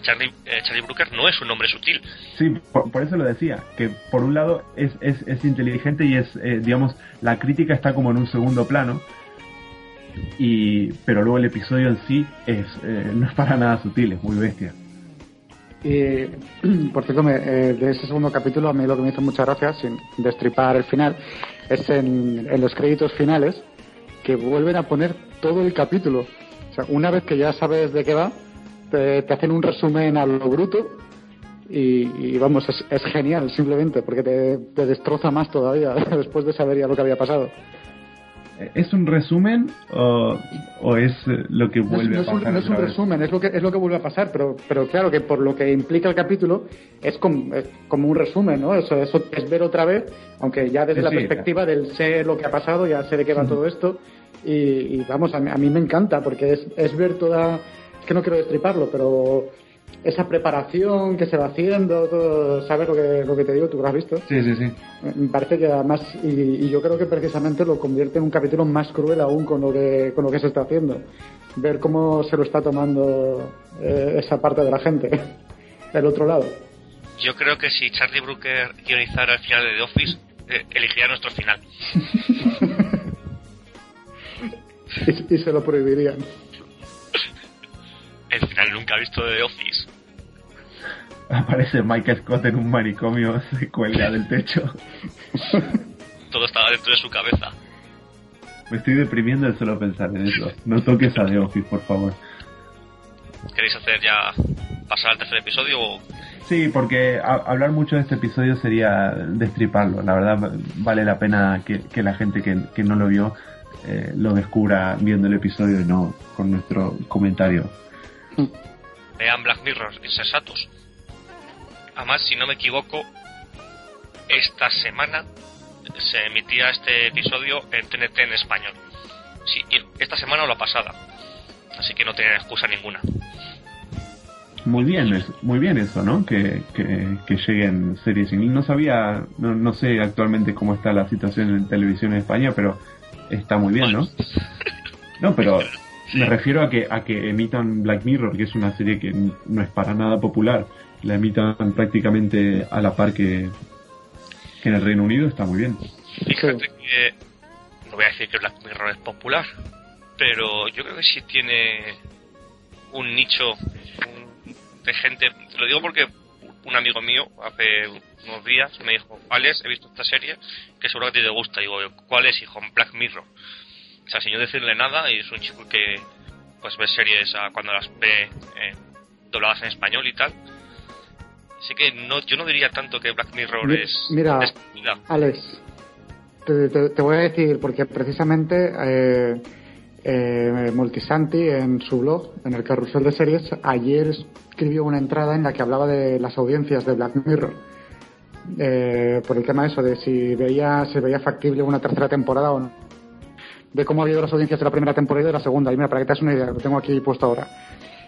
Charlie, eh, Charlie Brooker no es un hombre sutil. Sí, por, eso lo decía, que por un lado es, es, es inteligente y es, eh, digamos, la crítica está como en un segundo plano, y pero luego el episodio en sí es eh, no es para nada sutil, es muy bestia. Y, por cierto, eh, de ese segundo capítulo, a mí lo que me hizo mucha gracia, sin destripar el final, es en, los créditos finales que vuelven a poner todo el capítulo. O sea, una vez que ya sabes de qué va, te, hacen un resumen a lo bruto y, vamos, es, genial simplemente porque te destroza más todavía después de saber ya lo que había pasado. ¿Es un resumen o, es eh, lo que vuelve a pasar? no es un resumen, es lo, que, es lo que vuelve a pasar, pero, pero claro que por lo que implica el capítulo es como, como un resumen, ¿no? Eso, eso es ver otra vez, aunque ya desde la perspectiva del sé lo que ha pasado, ya sé de qué va todo esto, y, vamos, a mí, a mí, me encanta porque es, es ver toda, es que no quiero destriparlo, pero esa preparación que se va haciendo, todo, ¿sabes lo que, lo que te digo? ¿Tú lo has visto? Sí, sí, sí. Me parece que además, y, yo creo que precisamente lo convierte en un capítulo más cruel aún con lo que, con lo que se está haciendo. Ver cómo se lo está tomando eh, esa parte de la gente, el otro lado. Yo creo que si Charlie Brooker guionizara el final de The Office, eh, elegiría nuestro final. y se lo prohibirían. El final nunca ha visto The Office. Aparece Michael Scott en un manicomio, se cuelga del techo. Todo estaba dentro de su cabeza. Me estoy deprimiendo de solo pensar en eso. No toques a The Office, por favor. ¿Queréis hacer ya pasar al tercer episodio o... Sí, porque hablar mucho de este episodio sería destriparlo. La verdad, vale la pena que, la gente que, no lo vio eh, lo descubra viendo el episodio y no con nuestro comentario Vean Black Mirror, insensatos. Además, si no me equivoco, esta semana se emitía este episodio en TNT en español. Sí, esta semana o la pasada. Así que no tienen excusa ninguna. Muy bien, muy bien eso, ¿no? Que, que, lleguen series inglés. No sabía, no, sé actualmente cómo está la situación en televisión en España, pero está muy bien, ¿no? No, pero Me refiero a que, a que emitan Black Mirror, que es una serie que no es para nada popular. La emitan prácticamente a la par que, en el Reino Unido, está muy bien. Fíjate que, no voy a decir que Black Mirror es popular, pero yo creo que sí tiene un nicho de gente. Te lo digo porque un amigo mío hace unos días me dijo, Alex, he visto esta serie que seguro que a ti te gusta. Digo, ¿cuál es, hijo? Black Mirror. O sea, sin yo decirle nada, y es un chico que pues ve series cuando las ve eh, dobladas en español y tal. Así que no, yo no diría tanto que Black Mirror es. Mira, Alex, te, voy a decir, porque precisamente eh, eh, Multisanti en su blog, en el carrusel de series, ayer escribió una entrada en la que hablaba de las audiencias de Black Mirror. Eh, por el tema de eso, de si veía, se veía factible una tercera temporada o no de cómo había ido las audiencias de la primera temporada y de la segunda. Y mira, para que te hagas una idea, lo tengo aquí puesto ahora.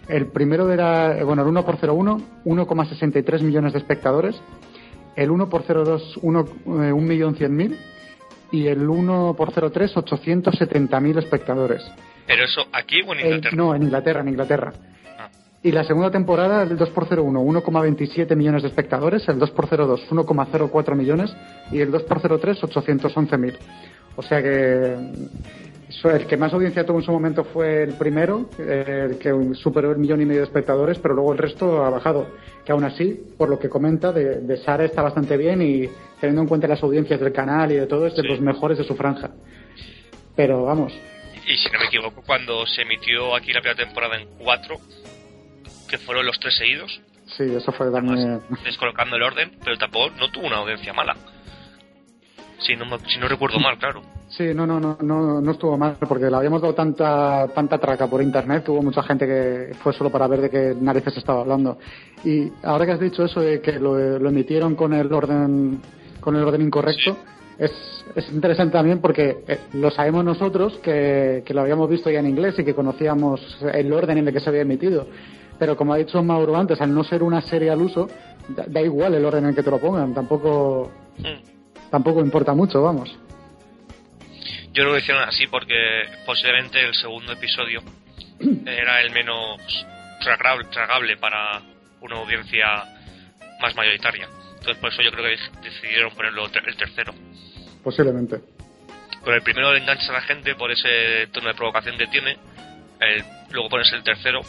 El primero era, bueno, el 1 por 01, 1,63 millones de espectadores. El 1 por 02, 1, millón 100 mil. Y el 1 por 03, 870 mil espectadores. ¿Pero eso aquí o en Inglaterra? no, en Inglaterra, en Inglaterra. Y la segunda temporada, el 2 por 01, 1,27 millones de espectadores. El 2 por 02, 1,04 millones. Y el 2 por 03, 811 mil. O sea que el que más audiencia tuvo en su momento fue el primero, el que superó el millón y medio de espectadores, pero luego el resto ha bajado. Que aún así, por lo que comenta, de, Sara está bastante bien y teniendo en cuenta las audiencias del canal y de todo, es de los mejores de su franja. Pero vamos. Y si no me equivoco, cuando se emitió aquí la primera temporada en cuatro, que fueron los tres seguidos. Sí, eso fue también. Descolocando el orden, pero tampoco no tuvo una audiencia mala. Si no, si no recuerdo mal, claro. Sí, no, no, no, no, no estuvo mal porque le habíamos dado tanta, tanta traca por internet hubo mucha gente que fue solo para ver de qué narices estaba hablando. Y ahora que has dicho eso de que lo, emitieron con el orden, con el orden incorrecto, es, es interesante también porque eh, lo sabemos nosotros que, que lo habíamos visto ya en inglés y que conocíamos el orden en el que se había emitido. Pero como ha dicho Mauro antes, al no ser una serie al uso, da, igual el orden en el que te lo pongan, tampoco. Mm tampoco importa mucho, vamos. Yo creo que hicieron así porque posiblemente el segundo episodio era el menos tragable para una audiencia más mayoritaria. Entonces por eso yo creo que decidieron ponerlo el tercero. Posiblemente. Con el primero le enganchas a la gente por ese tono de provocación que tiene. luego pones el tercero,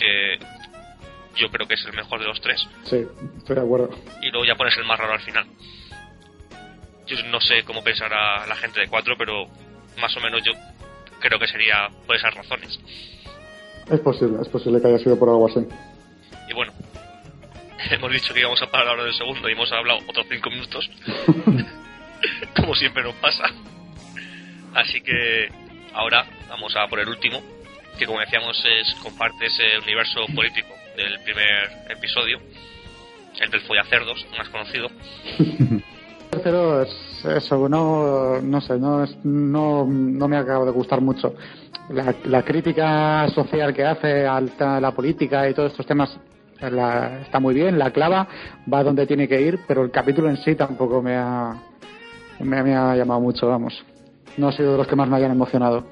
que yo creo que es el mejor de los tres. Sí, estoy de acuerdo. Y luego ya pones el más raro al final. Yo no sé cómo pensará la gente de cuatro, pero más o menos yo creo que sería por esas razones. Es posible, es posible que haya sido por algo así. Y bueno, hemos dicho que íbamos a parar ahora del segundo y hemos hablado otros cinco minutos. Como siempre nos pasa. Así que ahora vamos a por el último, que como decíamos es comparte ese universo político del primer episodio, el del follacerdos, más conocido. Tercero es eso, no, no sé, no, no, no me acaba de gustar mucho. La, la crítica social que hace a la política y todos estos temas está muy bien, la clava va donde tiene que ir, pero el capítulo en sí tampoco me ha, me, ha llamado mucho, vamos. No ha sido de los que más me hayan emocionado.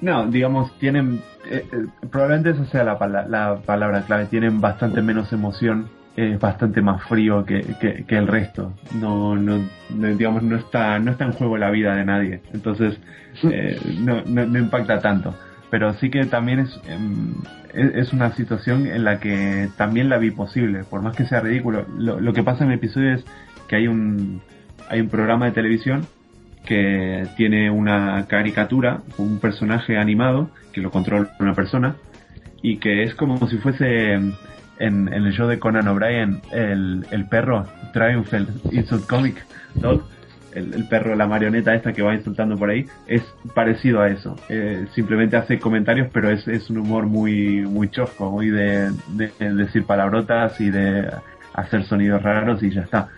No, digamos, tienen. Eh, eh, probablemente esa sea la, la palabra clave. Tienen bastante menos emoción. Es bastante más frío que, que, el resto. No, no, digamos, no está, no está en juego la vida de nadie. Entonces, eh, no, no, impacta tanto. Pero sí que también em, es, es, una situación en la que también la vi posible. Por más que sea ridículo. Lo, lo que pasa en el episodio es que hay un, hay un programa de televisión que tiene una caricatura, un personaje animado que lo controla una persona y que es como si fuese en, el show de Conan O'Brien el, el perro Triumph, el Insult Comic Dog, el, perro, la marioneta esta que va insultando por ahí, es parecido a eso. Eh, simplemente hace comentarios, pero es, es un humor muy, muy chosco, muy de, de decir palabrotas y de hacer sonidos raros y ya está.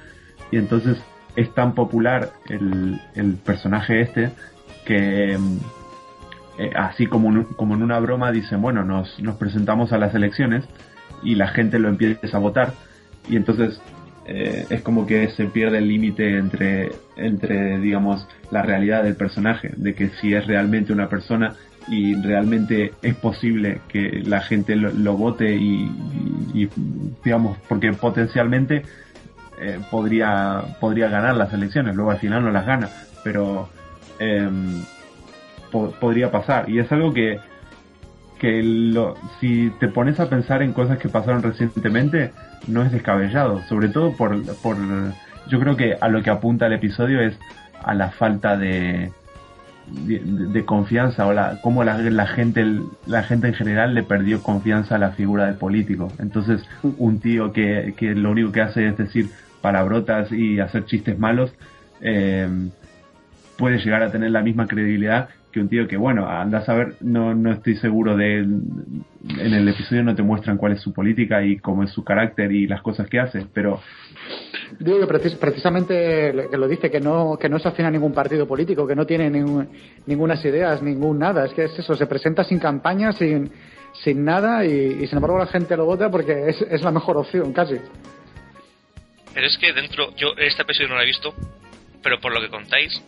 Y entonces es tan popular el, el personaje este que mm, eh, así como, como en una broma dicen, bueno, nos, nos presentamos a las elecciones y la gente lo empieza a votar y entonces eh, es como que se pierde el límite entre, entre, digamos, la realidad del personaje, de que si es realmente una persona y realmente es posible que la gente lo, vote y, digamos, porque potencialmente eh, podría, podría ganar las elecciones, luego al final no las gana, pero em, podría pasar. Y es algo que, que lo, si te pones a pensar en cosas que pasaron recientemente, no es descabellado, sobre todo por, por yo creo que a lo que apunta el episodio es a la falta de, de, confianza o la, cómo la, la, gente la gente en general le perdió confianza a la figura del político entonces un tío que, que lo único que hace es decir palabrotas y hacer chistes malos, eh, puede llegar a tener la misma credibilidad que un tío que, bueno, andas a ver, no, no estoy seguro de... En el episodio no te muestran cuál es su política y cómo es su carácter y las cosas que hace, pero... Digo que precisamente que lo dice, que no, que no se afina a ningún partido político, que no tiene ningún, ninguna ideas, ningún nada. Es que es eso, se presenta sin campaña, sin, sin nada y, sin embargo la gente lo vota porque es, es la mejor opción, casi. Pero es que dentro, yo este episodio no lo he visto, pero por lo que contáis,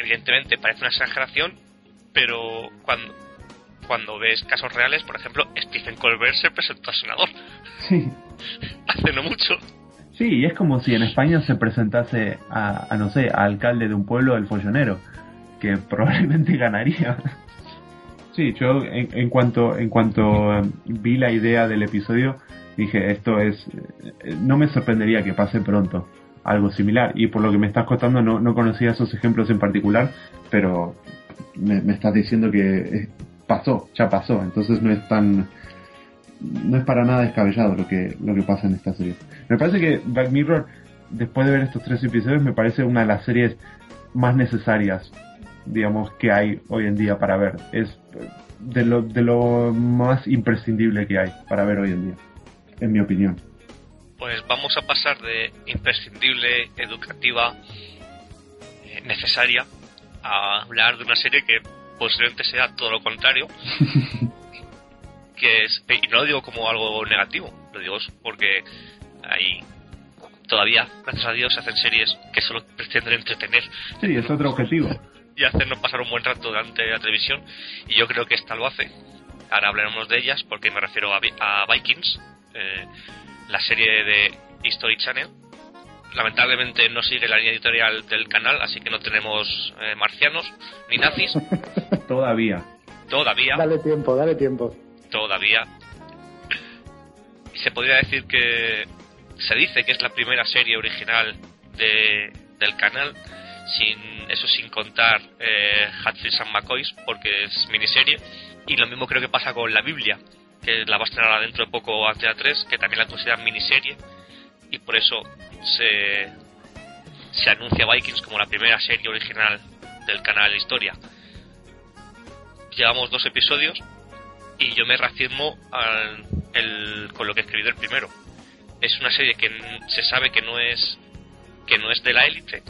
evidentemente parece una exageración, pero cuando, cuando ves casos reales, por ejemplo, Stephen Colbert se presentó a senador. Sí. Hace no mucho. Sí, y es como si en España se presentase a, no sé, a alcalde de un pueblo del follonero, que probablemente ganaría. Sí, yo en, en cuanto en cuanto eh, vi la idea del episodio, dije, esto es, eh, no me sorprendería que pase pronto algo similar. Y por lo que me estás contando, no, no conocía esos ejemplos en particular, pero me, estás diciendo que eh, pasó, ya pasó, entonces no es tan, no es para nada descabellado lo que, lo que pasa en esta serie. Me parece que Black Mirror, después de ver estos tres episodios, me parece una de las series más necesarias, digamos, que hay hoy en día para ver. Es de lo, de lo más imprescindible que hay para ver hoy en día en mi opinión. Pues vamos a pasar de imprescindible, educativa, eh, necesaria, a hablar de una serie que posiblemente sea todo lo contrario. que es, y no lo digo como algo negativo, lo digo porque hay todavía, gracias a Dios, se hacen series que solo pretenden entretener. Sí, es otro objetivo. Y hacernos pasar un buen rato delante de la televisión. Y yo creo que esta lo hace. Ahora hablaremos de ellas porque me refiero a, Vikings, eh, la serie de History Channel. Lamentablemente no sigue la línea editorial del canal, así que no tenemos eh, marcianos ni nazis. Todavía. Todavía. Dale tiempo, dale tiempo. Todavía. Y se podría decir que se dice que es la primera serie original de, del canal, sin eso sin contar eh, and McCoys, porque es miniserie. Y lo mismo creo que pasa con la Biblia, que la va a estrenar dentro de poco Antena 3, que también la consideran miniserie. Y por eso se, se anuncia Vikings como la primera serie original del canal Historia. Llevamos dos episodios y yo me reafirmo con lo que escribí del primero es una serie que se sabe que no es que no es de la élite,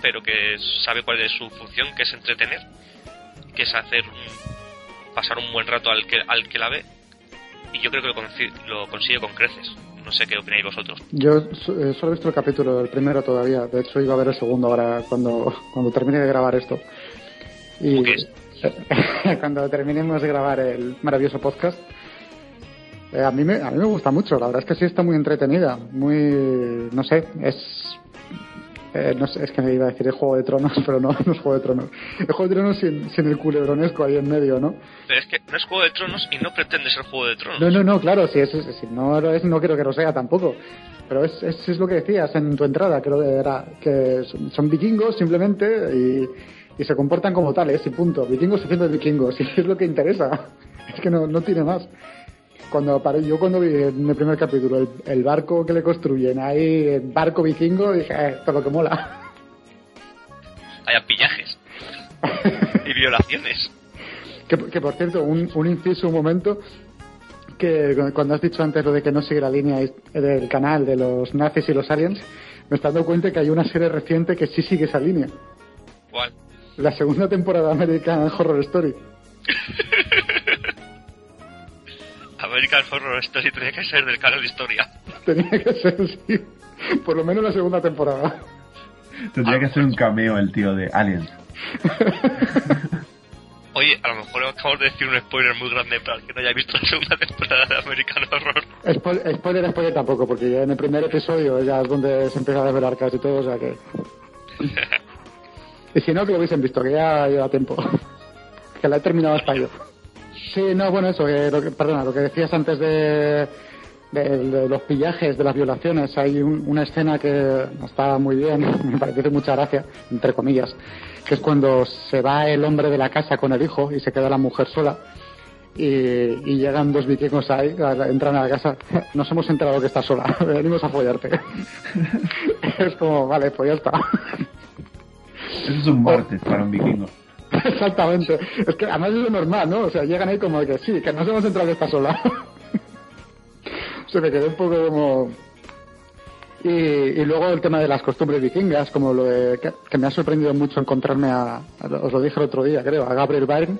pero que sabe cuál es su función, que es entretener, que es hacer pasar un buen rato al que al que la ve y yo creo que lo, consigue con creces. No sé qué opináis vosotros. Yo eh, solo he visto el capítulo, el primero todavía. De hecho, iba a ver el segundo ahora cuando, cuando termine de grabar esto. Y cuando terminemos de grabar el maravilloso podcast, eh, a, mí me, a mí me gusta mucho, la verdad es que sí está muy entretenida, muy, no sé, es... Eh, no sé, es que me iba a decir el Juego de Tronos, pero no, no es Juego de Tronos. El Juego de Tronos sin, sin el culebronesco ahí en medio, ¿no? Pero es que no es Juego de Tronos y no pretende ser Juego de Tronos. No, no, no, claro, si, es, si no lo es, no quiero que lo sea tampoco. Pero es, es, es, lo que decías en tu entrada, creo que era que son, vikingos simplemente y, y, se comportan como tales y punto. Vikingos siendo vikingos, y es lo que interesa. Es que no, no tiene más cuando yo cuando vi en el primer capítulo el, barco que le construyen ahí, el barco vikingo, dije, eh, esto es lo que mola. Hay pillajes y violaciones. Que, por cierto, un, un inciso, un momento, que cuando has dicho antes lo de que no sigue la línea del canal de los nazis y los aliens, me estás dando cuenta que hay una serie reciente que sí sigue esa línea. ¿Cuál? La segunda temporada de American Horror Story. American Horror Story tenía que ser del canal de historia. Tenía que ser, sí. Por lo menos la segunda temporada. Tendría que ser un cameo el tío de Aliens. Oye, a lo mejor acabamos de decir un spoiler muy grande para el que no haya visto la segunda temporada de American Horror. spoiler, spoiler tampoco, porque ya en el primer episodio ya es donde se empieza a desvelar casi todo, o sea que... y si no, que lo hubiesen visto, que ya lleva tiempo. que la he terminado hasta yo. Sí, no, bueno, eso, lo que, perdona, lo que decías antes de, los pillajes, de las violaciones, hay una escena que está muy bien, me parece mucha gracia, entre comillas, que es cuando se va el hombre de la casa con el hijo y se queda la mujer sola. Y, llegan dos vikingos ahí, entran a la casa, nos hemos enterado que está sola, venimos a follarte. es como, vale, pues ya está. Eso es un martes para un vikingo. Exactamente. Es que además es lo normal, ¿no? O sea, llegan ahí como que sí, que nos hemos entrado que está sola. Se me quedó un poco como... Y, luego el tema de las costumbres vikingas, como lo de, que, me ha sorprendido mucho encontrarme a, os lo dije el otro día, creo, a Gabriel Byrne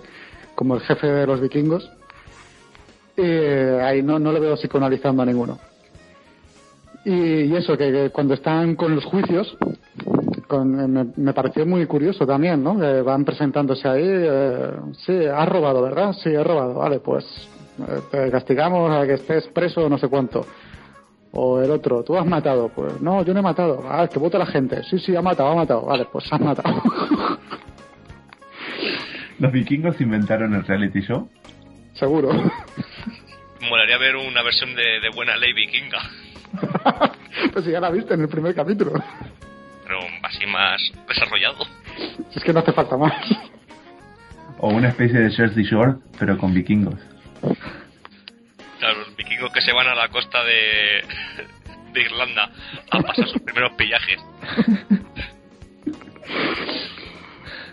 como el jefe de los vikingos. Y ahí no, no le veo psicoanalizando a ninguno. Y, eso, que, cuando están con los juicios, con, me, pareció muy curioso también, ¿no? Que van presentándose ahí, eh, sí, has robado, ¿verdad? Sí, he robado, vale, pues eh, te castigamos a que estés preso no sé cuánto. O el otro, tú has matado, pues no, yo no he matado, ah, que vote la gente, sí, sí, ha matado, ha matado, vale, pues has matado. ¿Los vikingos inventaron el reality show? Seguro. Molaría ver una versión de, de Buena Ley Vikinga. pues si ya la viste en el primer capítulo más desarrollado. Es que no hace falta más. O una especie de Jersey Shore, pero con vikingos. Claro, los vikingos que se van a la costa de, de Irlanda a pasar sus primeros pillajes.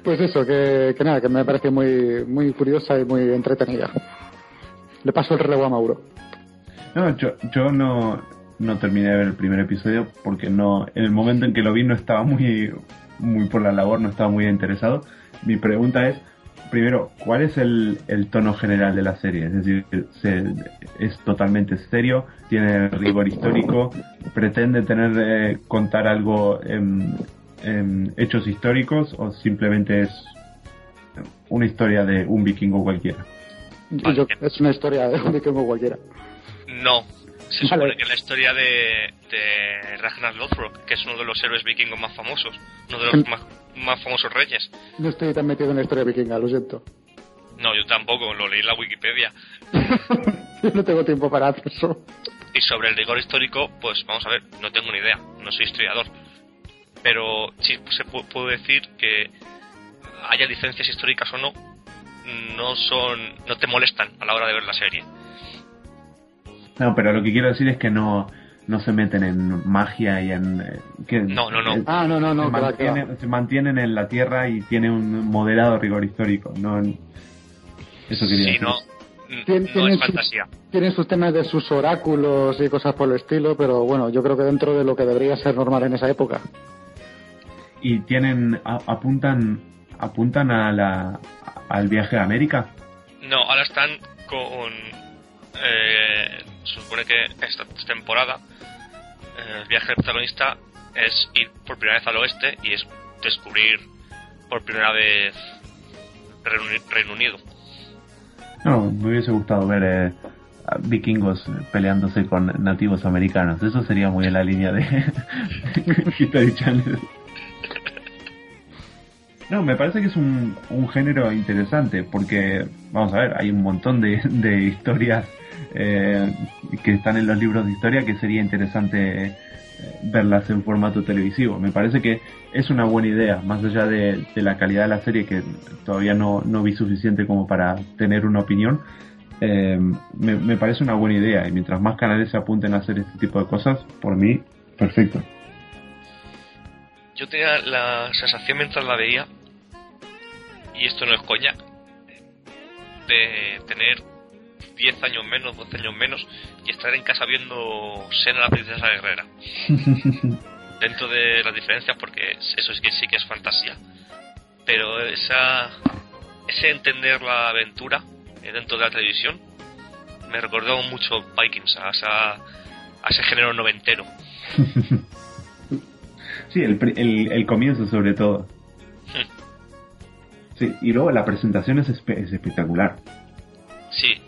Pues eso, que, que nada, que me parece muy, muy curiosa y muy entretenida. Le paso el relevo a Mauro. No, yo, yo no, no terminé de ver el primer episodio porque no en el momento en que lo vi no estaba muy muy por la labor, no estaba muy interesado. Mi pregunta es primero, ¿cuál es el, el, tono general de la serie? Es decir, se, ¿es totalmente serio? ¿Tiene rigor histórico? ¿Pretende tener eh, contar algo en, en, hechos históricos o simplemente es una historia de un vikingo cualquiera? Yo, es una historia de un vikingo cualquiera. No, se supone que la historia de, de Ragnar Lothbrok, que es uno de los héroes vikingos más famosos, uno de los más, más, famosos reyes. No estoy tan metido en la historia vikinga, lo siento. No, yo tampoco, lo leí en la Wikipedia. no tengo tiempo para eso. Y sobre el rigor histórico, pues vamos a ver, no tengo ni idea, no soy historiador. Pero sí se puede decir que haya licencias históricas o no, no son no te molestan a la hora de ver la serie no, pero lo que quiero decir es que no, no se meten en magia y en... Eh, que, no, no, no. ah, no, no, no. Se, mantienen, se, mantienen, en la Tierra y tiene un moderado rigor histórico. No, eso quería sí, decir. no. no es fantasía. tienen sus temas de sus oráculos y cosas por el estilo, pero bueno, yo creo que dentro de lo que debería ser normal en esa época. Y tienen, apuntan, apuntan a la, al viaje a América. No, ahora están con eh, se supone que esta temporada eh, el viaje del protagonista es ir por primera vez al oeste y es descubrir por primera vez Reino Unido. No, me hubiese gustado ver eh, vikingos peleándose con nativos americanos. Eso sería muy en la línea de History Channel. No, me parece que es un, un, género interesante porque, vamos a ver, hay un montón de, de historias eh, que están en los libros de historia que sería interesante eh, verlas en formato televisivo. Me parece que es una buena idea, más allá de, la calidad de la serie, que todavía no, no, vi suficiente como para tener una opinión. Eh, me, me, parece una buena idea y mientras más canales se apunten a hacer este tipo de cosas, por mí, perfecto. Yo tenía la sensación mientras la veía, y esto no es coña, de tener 10 años menos, 12 años menos, y estar en casa viendo Sena la princesa guerrera. Dentro de las diferencias, porque eso es que sí que es fantasía. Pero esa ese entender la aventura eh, dentro de la televisión me recordó mucho Vikings, a, a ese género noventero. sí, el, el, el comienzo sobre todo. Hmm. sí, y luego la presentación es, es espectacular. Sí,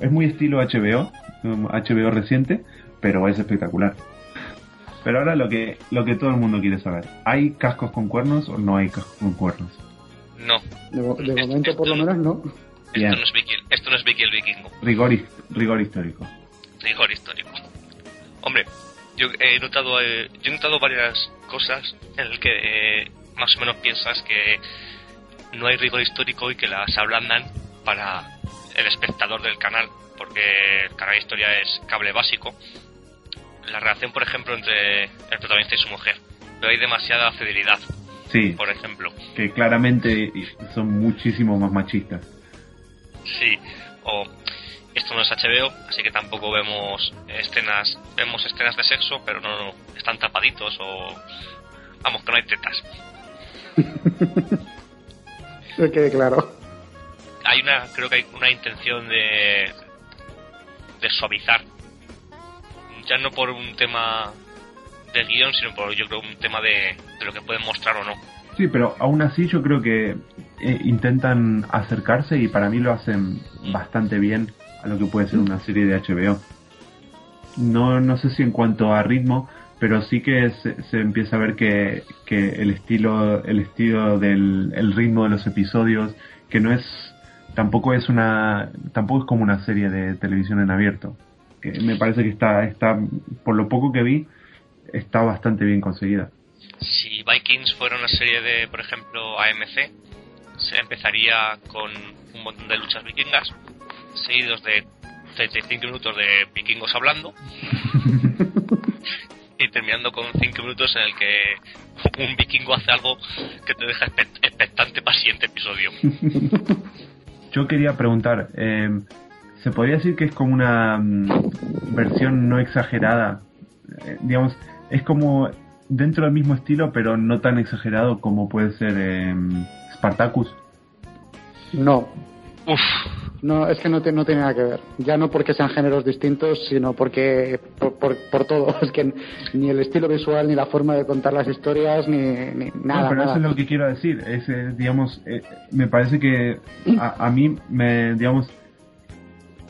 es muy estilo HBO, HBO um, reciente, pero es espectacular. Pero ahora lo que, lo que todo el mundo quiere saber, ¿hay cascos con cuernos o no hay cascos con cuernos? No. De, momento por lo menos no. Esto no, es Vicky, esto no es Vicky el vikingo. Rigor, rigor histórico. Rigor histórico. Hombre, yo he notado, eh, yo he notado varias cosas en las que eh, más o menos piensas que no hay rigor histórico y que las ablandan para el espectador del canal, porque el canal de historia es cable básico. La relación, por ejemplo, entre el protagonista y su mujer. Pero hay demasiada fidelidad. Sí. Por ejemplo. Que claramente son muchísimo más machistas. Sí. O esto no es HBO, así que tampoco vemos escenas, vemos escenas de sexo, pero no, están tapaditos o vamos que no hay tetas. Se quede claro hay una creo que hay una intención de de suavizar. Ya no por un tema de guion sino por yo creo un tema de, de lo que pueden mostrar o no. Sí pero aún así yo creo que eh, intentan acercarse y para mí lo hacen bastante bien a lo que puede ser una serie de HBO no no sé si en cuanto a ritmo pero sí que se, se empieza a ver que, que el estilo el estilo del el ritmo de los episodios que no es tampoco es una tampoco es como una serie de televisión en abierto me parece que está está por lo poco que vi está bastante bien conseguida. Si Vikings fuera una serie de por ejemplo AMC se empezaría con un montón de luchas vikingas seguidos de 35 minutos de vikingos hablando y terminando con 5 minutos en el que un vikingo hace algo que te deja expectante para el siguiente episodio yo quería preguntar, eh, ¿se podría decir que es como una mm, versión no exagerada? Eh, digamos, es como dentro del mismo estilo, pero no tan exagerado como puede ser eh, Spartacus. No, Uf, no, es que no, te- no tiene nada que ver. Ya no porque sean géneros distintos, sino porque por, por, por todo. Es que ni el estilo visual, ni la forma de contar las historias, ni, ni nada. no, pero nada. eso es lo que quiero decir. Es, eh, digamos, eh, me parece que a, a mí, me, digamos,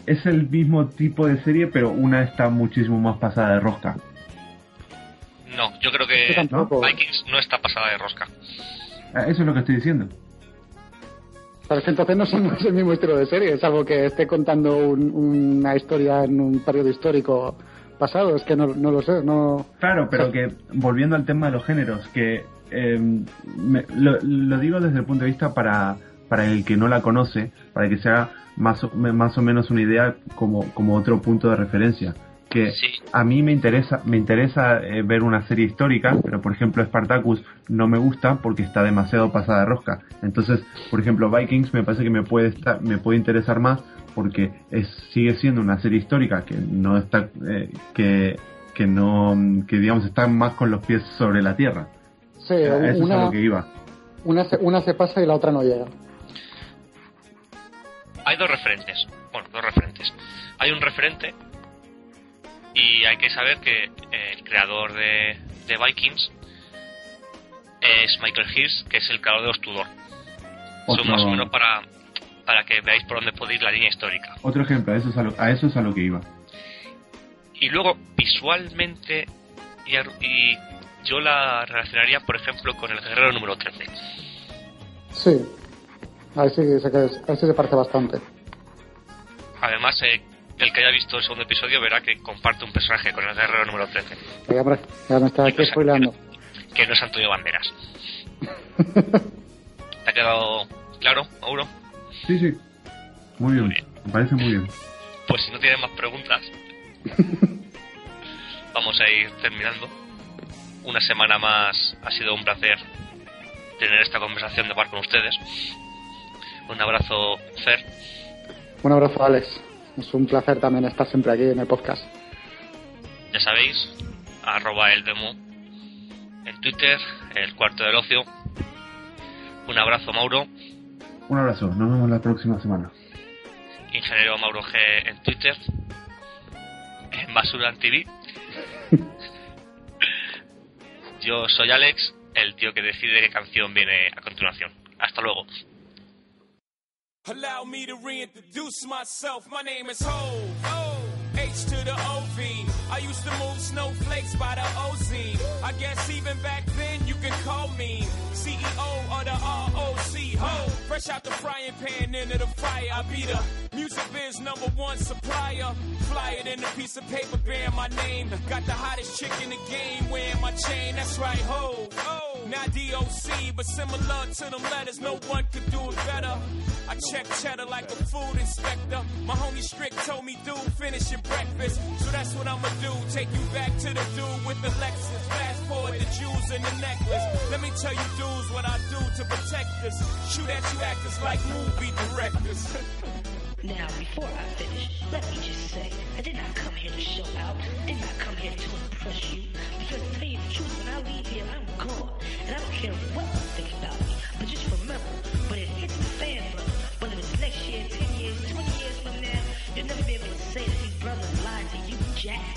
es el mismo tipo de serie, pero una está muchísimo más pasada de rosca. no, yo creo que. Vikings no está pasada de rosca. Ah, Eso es lo que estoy diciendo. Pero entonces no es el mismo estilo de serie, salvo que esté contando un- una historia en un periodo histórico pasado. Es que no, no lo sé, no. Claro, pero que volviendo al tema de los géneros, que eh, me- lo, lo digo desde el punto de vista para, para el que no la conoce, para que se haga más o, más o menos una idea como, como otro punto de referencia. Que Sí. a mí me interesa, me interesa eh, ver una serie histórica, pero por ejemplo Spartacus no me gusta porque está demasiado pasada de rosca. Entonces, por ejemplo, Vikings me parece que me puede estar, me puede interesar más porque es, sigue siendo una serie histórica que no está, eh, que, que no, que digamos está más con los pies sobre la tierra. Sí, eso es a lo que iba. una, se, una se pasa y la otra no llega. Hay dos referentes. Bueno, dos referentes. Hay un referente y hay que saber que eh, el creador de, de Vikings es Michael Hirsch, que es el creador de los Tudor. Son más o menos para, para que veáis por dónde puede ir la línea histórica. Otro ejemplo, a eso es a lo, a eso es a lo que iba. Y luego, visualmente, y, yo la relacionaría, por ejemplo, con el guerrero número 13. Sí. Ahí sí, sé que es- ahí sí se parece bastante. Además, eh, el que haya visto el segundo episodio verá que comparte un personaje con el guerrero número 13, Ya, hombre, ya me está aquí spoileando. que no es Antonio Banderas. ¿Te ha quedado claro, Mauro? Sí, sí. Muy bien. Muy bien. Me parece muy bien. Pues si no tienen más preguntas, vamos a ir terminando. Una semana más ha sido un placer tener esta conversación de par con ustedes. Un abrazo, Fer. Un abrazo, Alex. Es un placer también estar siempre aquí en el podcast. Ya sabéis, arroba el demo en Twitter, el cuarto del ocio. Un abrazo, Mauro. Un abrazo. Nos vemos la próxima semana. Ingeniero Mauro G en Twitter. En Basura TV. Yo soy Alex, el tío que decide qué canción viene a continuación. Hasta luego. Allow me to reintroduce myself. My name is Ho. Oh, H to the OV. I used to move snowflakes by the OZ. I guess even back then you can call me CEO of the ROC. Ho, fresh out the frying pan into the fire. I be the music biz number one supplier. Fly it in a piece of paper bearing my name. Got the hottest chick in the game wearing my chain. That's right, ho. Not DOC, but similar to them letters. No one could do it better. I check cheddar like a food inspector. My homie Strick told me, dude, finish your breakfast. So that's what I'ma do. Take you back to the dude with the Lexus. Fast forward the jewels and the necklace. Let me tell you, dudes, what I do to protect us. Shoot at you actors like movie directors. Now, before I finish, let me just say, I did not come here to show out. Did not come here to impress you. Because to tell you the truth, when I leave here, I'm gone. And I don't care what you think about me. But just remember, when it hits the fan, brother, whether it's next year, 10 years, 20 years from now, you'll never be able to say that these brothers lied to you, Jack.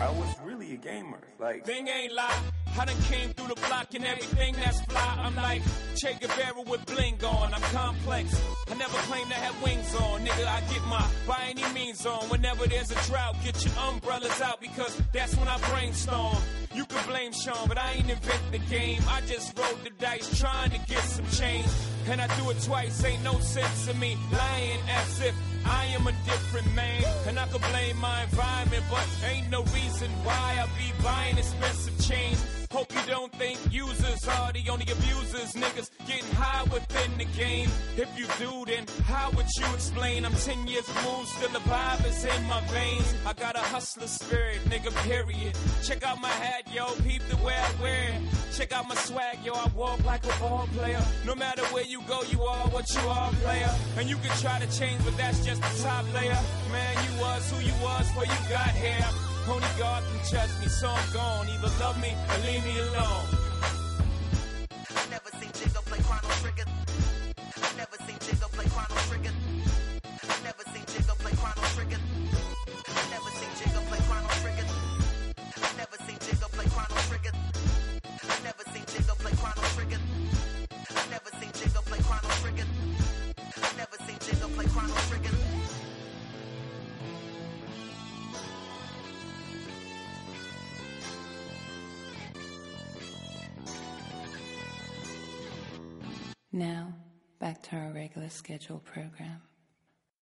I was really a gamer. Like, Thing ain't lie. I done came through the block and everything that's fly. I'm like Che Guevara with bling on. I'm complex. I never claim to have wings on. Nigga, I get my by any means on. Whenever there's a drought, get your umbrellas out because that's when I brainstorm. You can blame Sean, but I ain't invent the game. I just rolled the dice trying to get some change. And I do it twice, ain't no sense in me lying as if I am a different man. And I could blame my environment, but ain't no reason why I be buying expensive chains. Hope you don't think users are the only abusers. Niggas getting high within the game. If you do, then how would you explain? I'm 10 years removed, still the vibe is in my veins. I got a hustler spirit, nigga, period. Check out my hat, yo, peep the way I wear it. Check out my swag, yo, I walk like a ball player. No matter where you go, you are what you are, player. And you can try to change, but that's just the top layer. Man, you was who you was before you got here. Only God can judge me, so I'm gone. Either love me or leave me alone. I Never seen Jigga play Chrono Trigger Now, back to our regular scheduled program.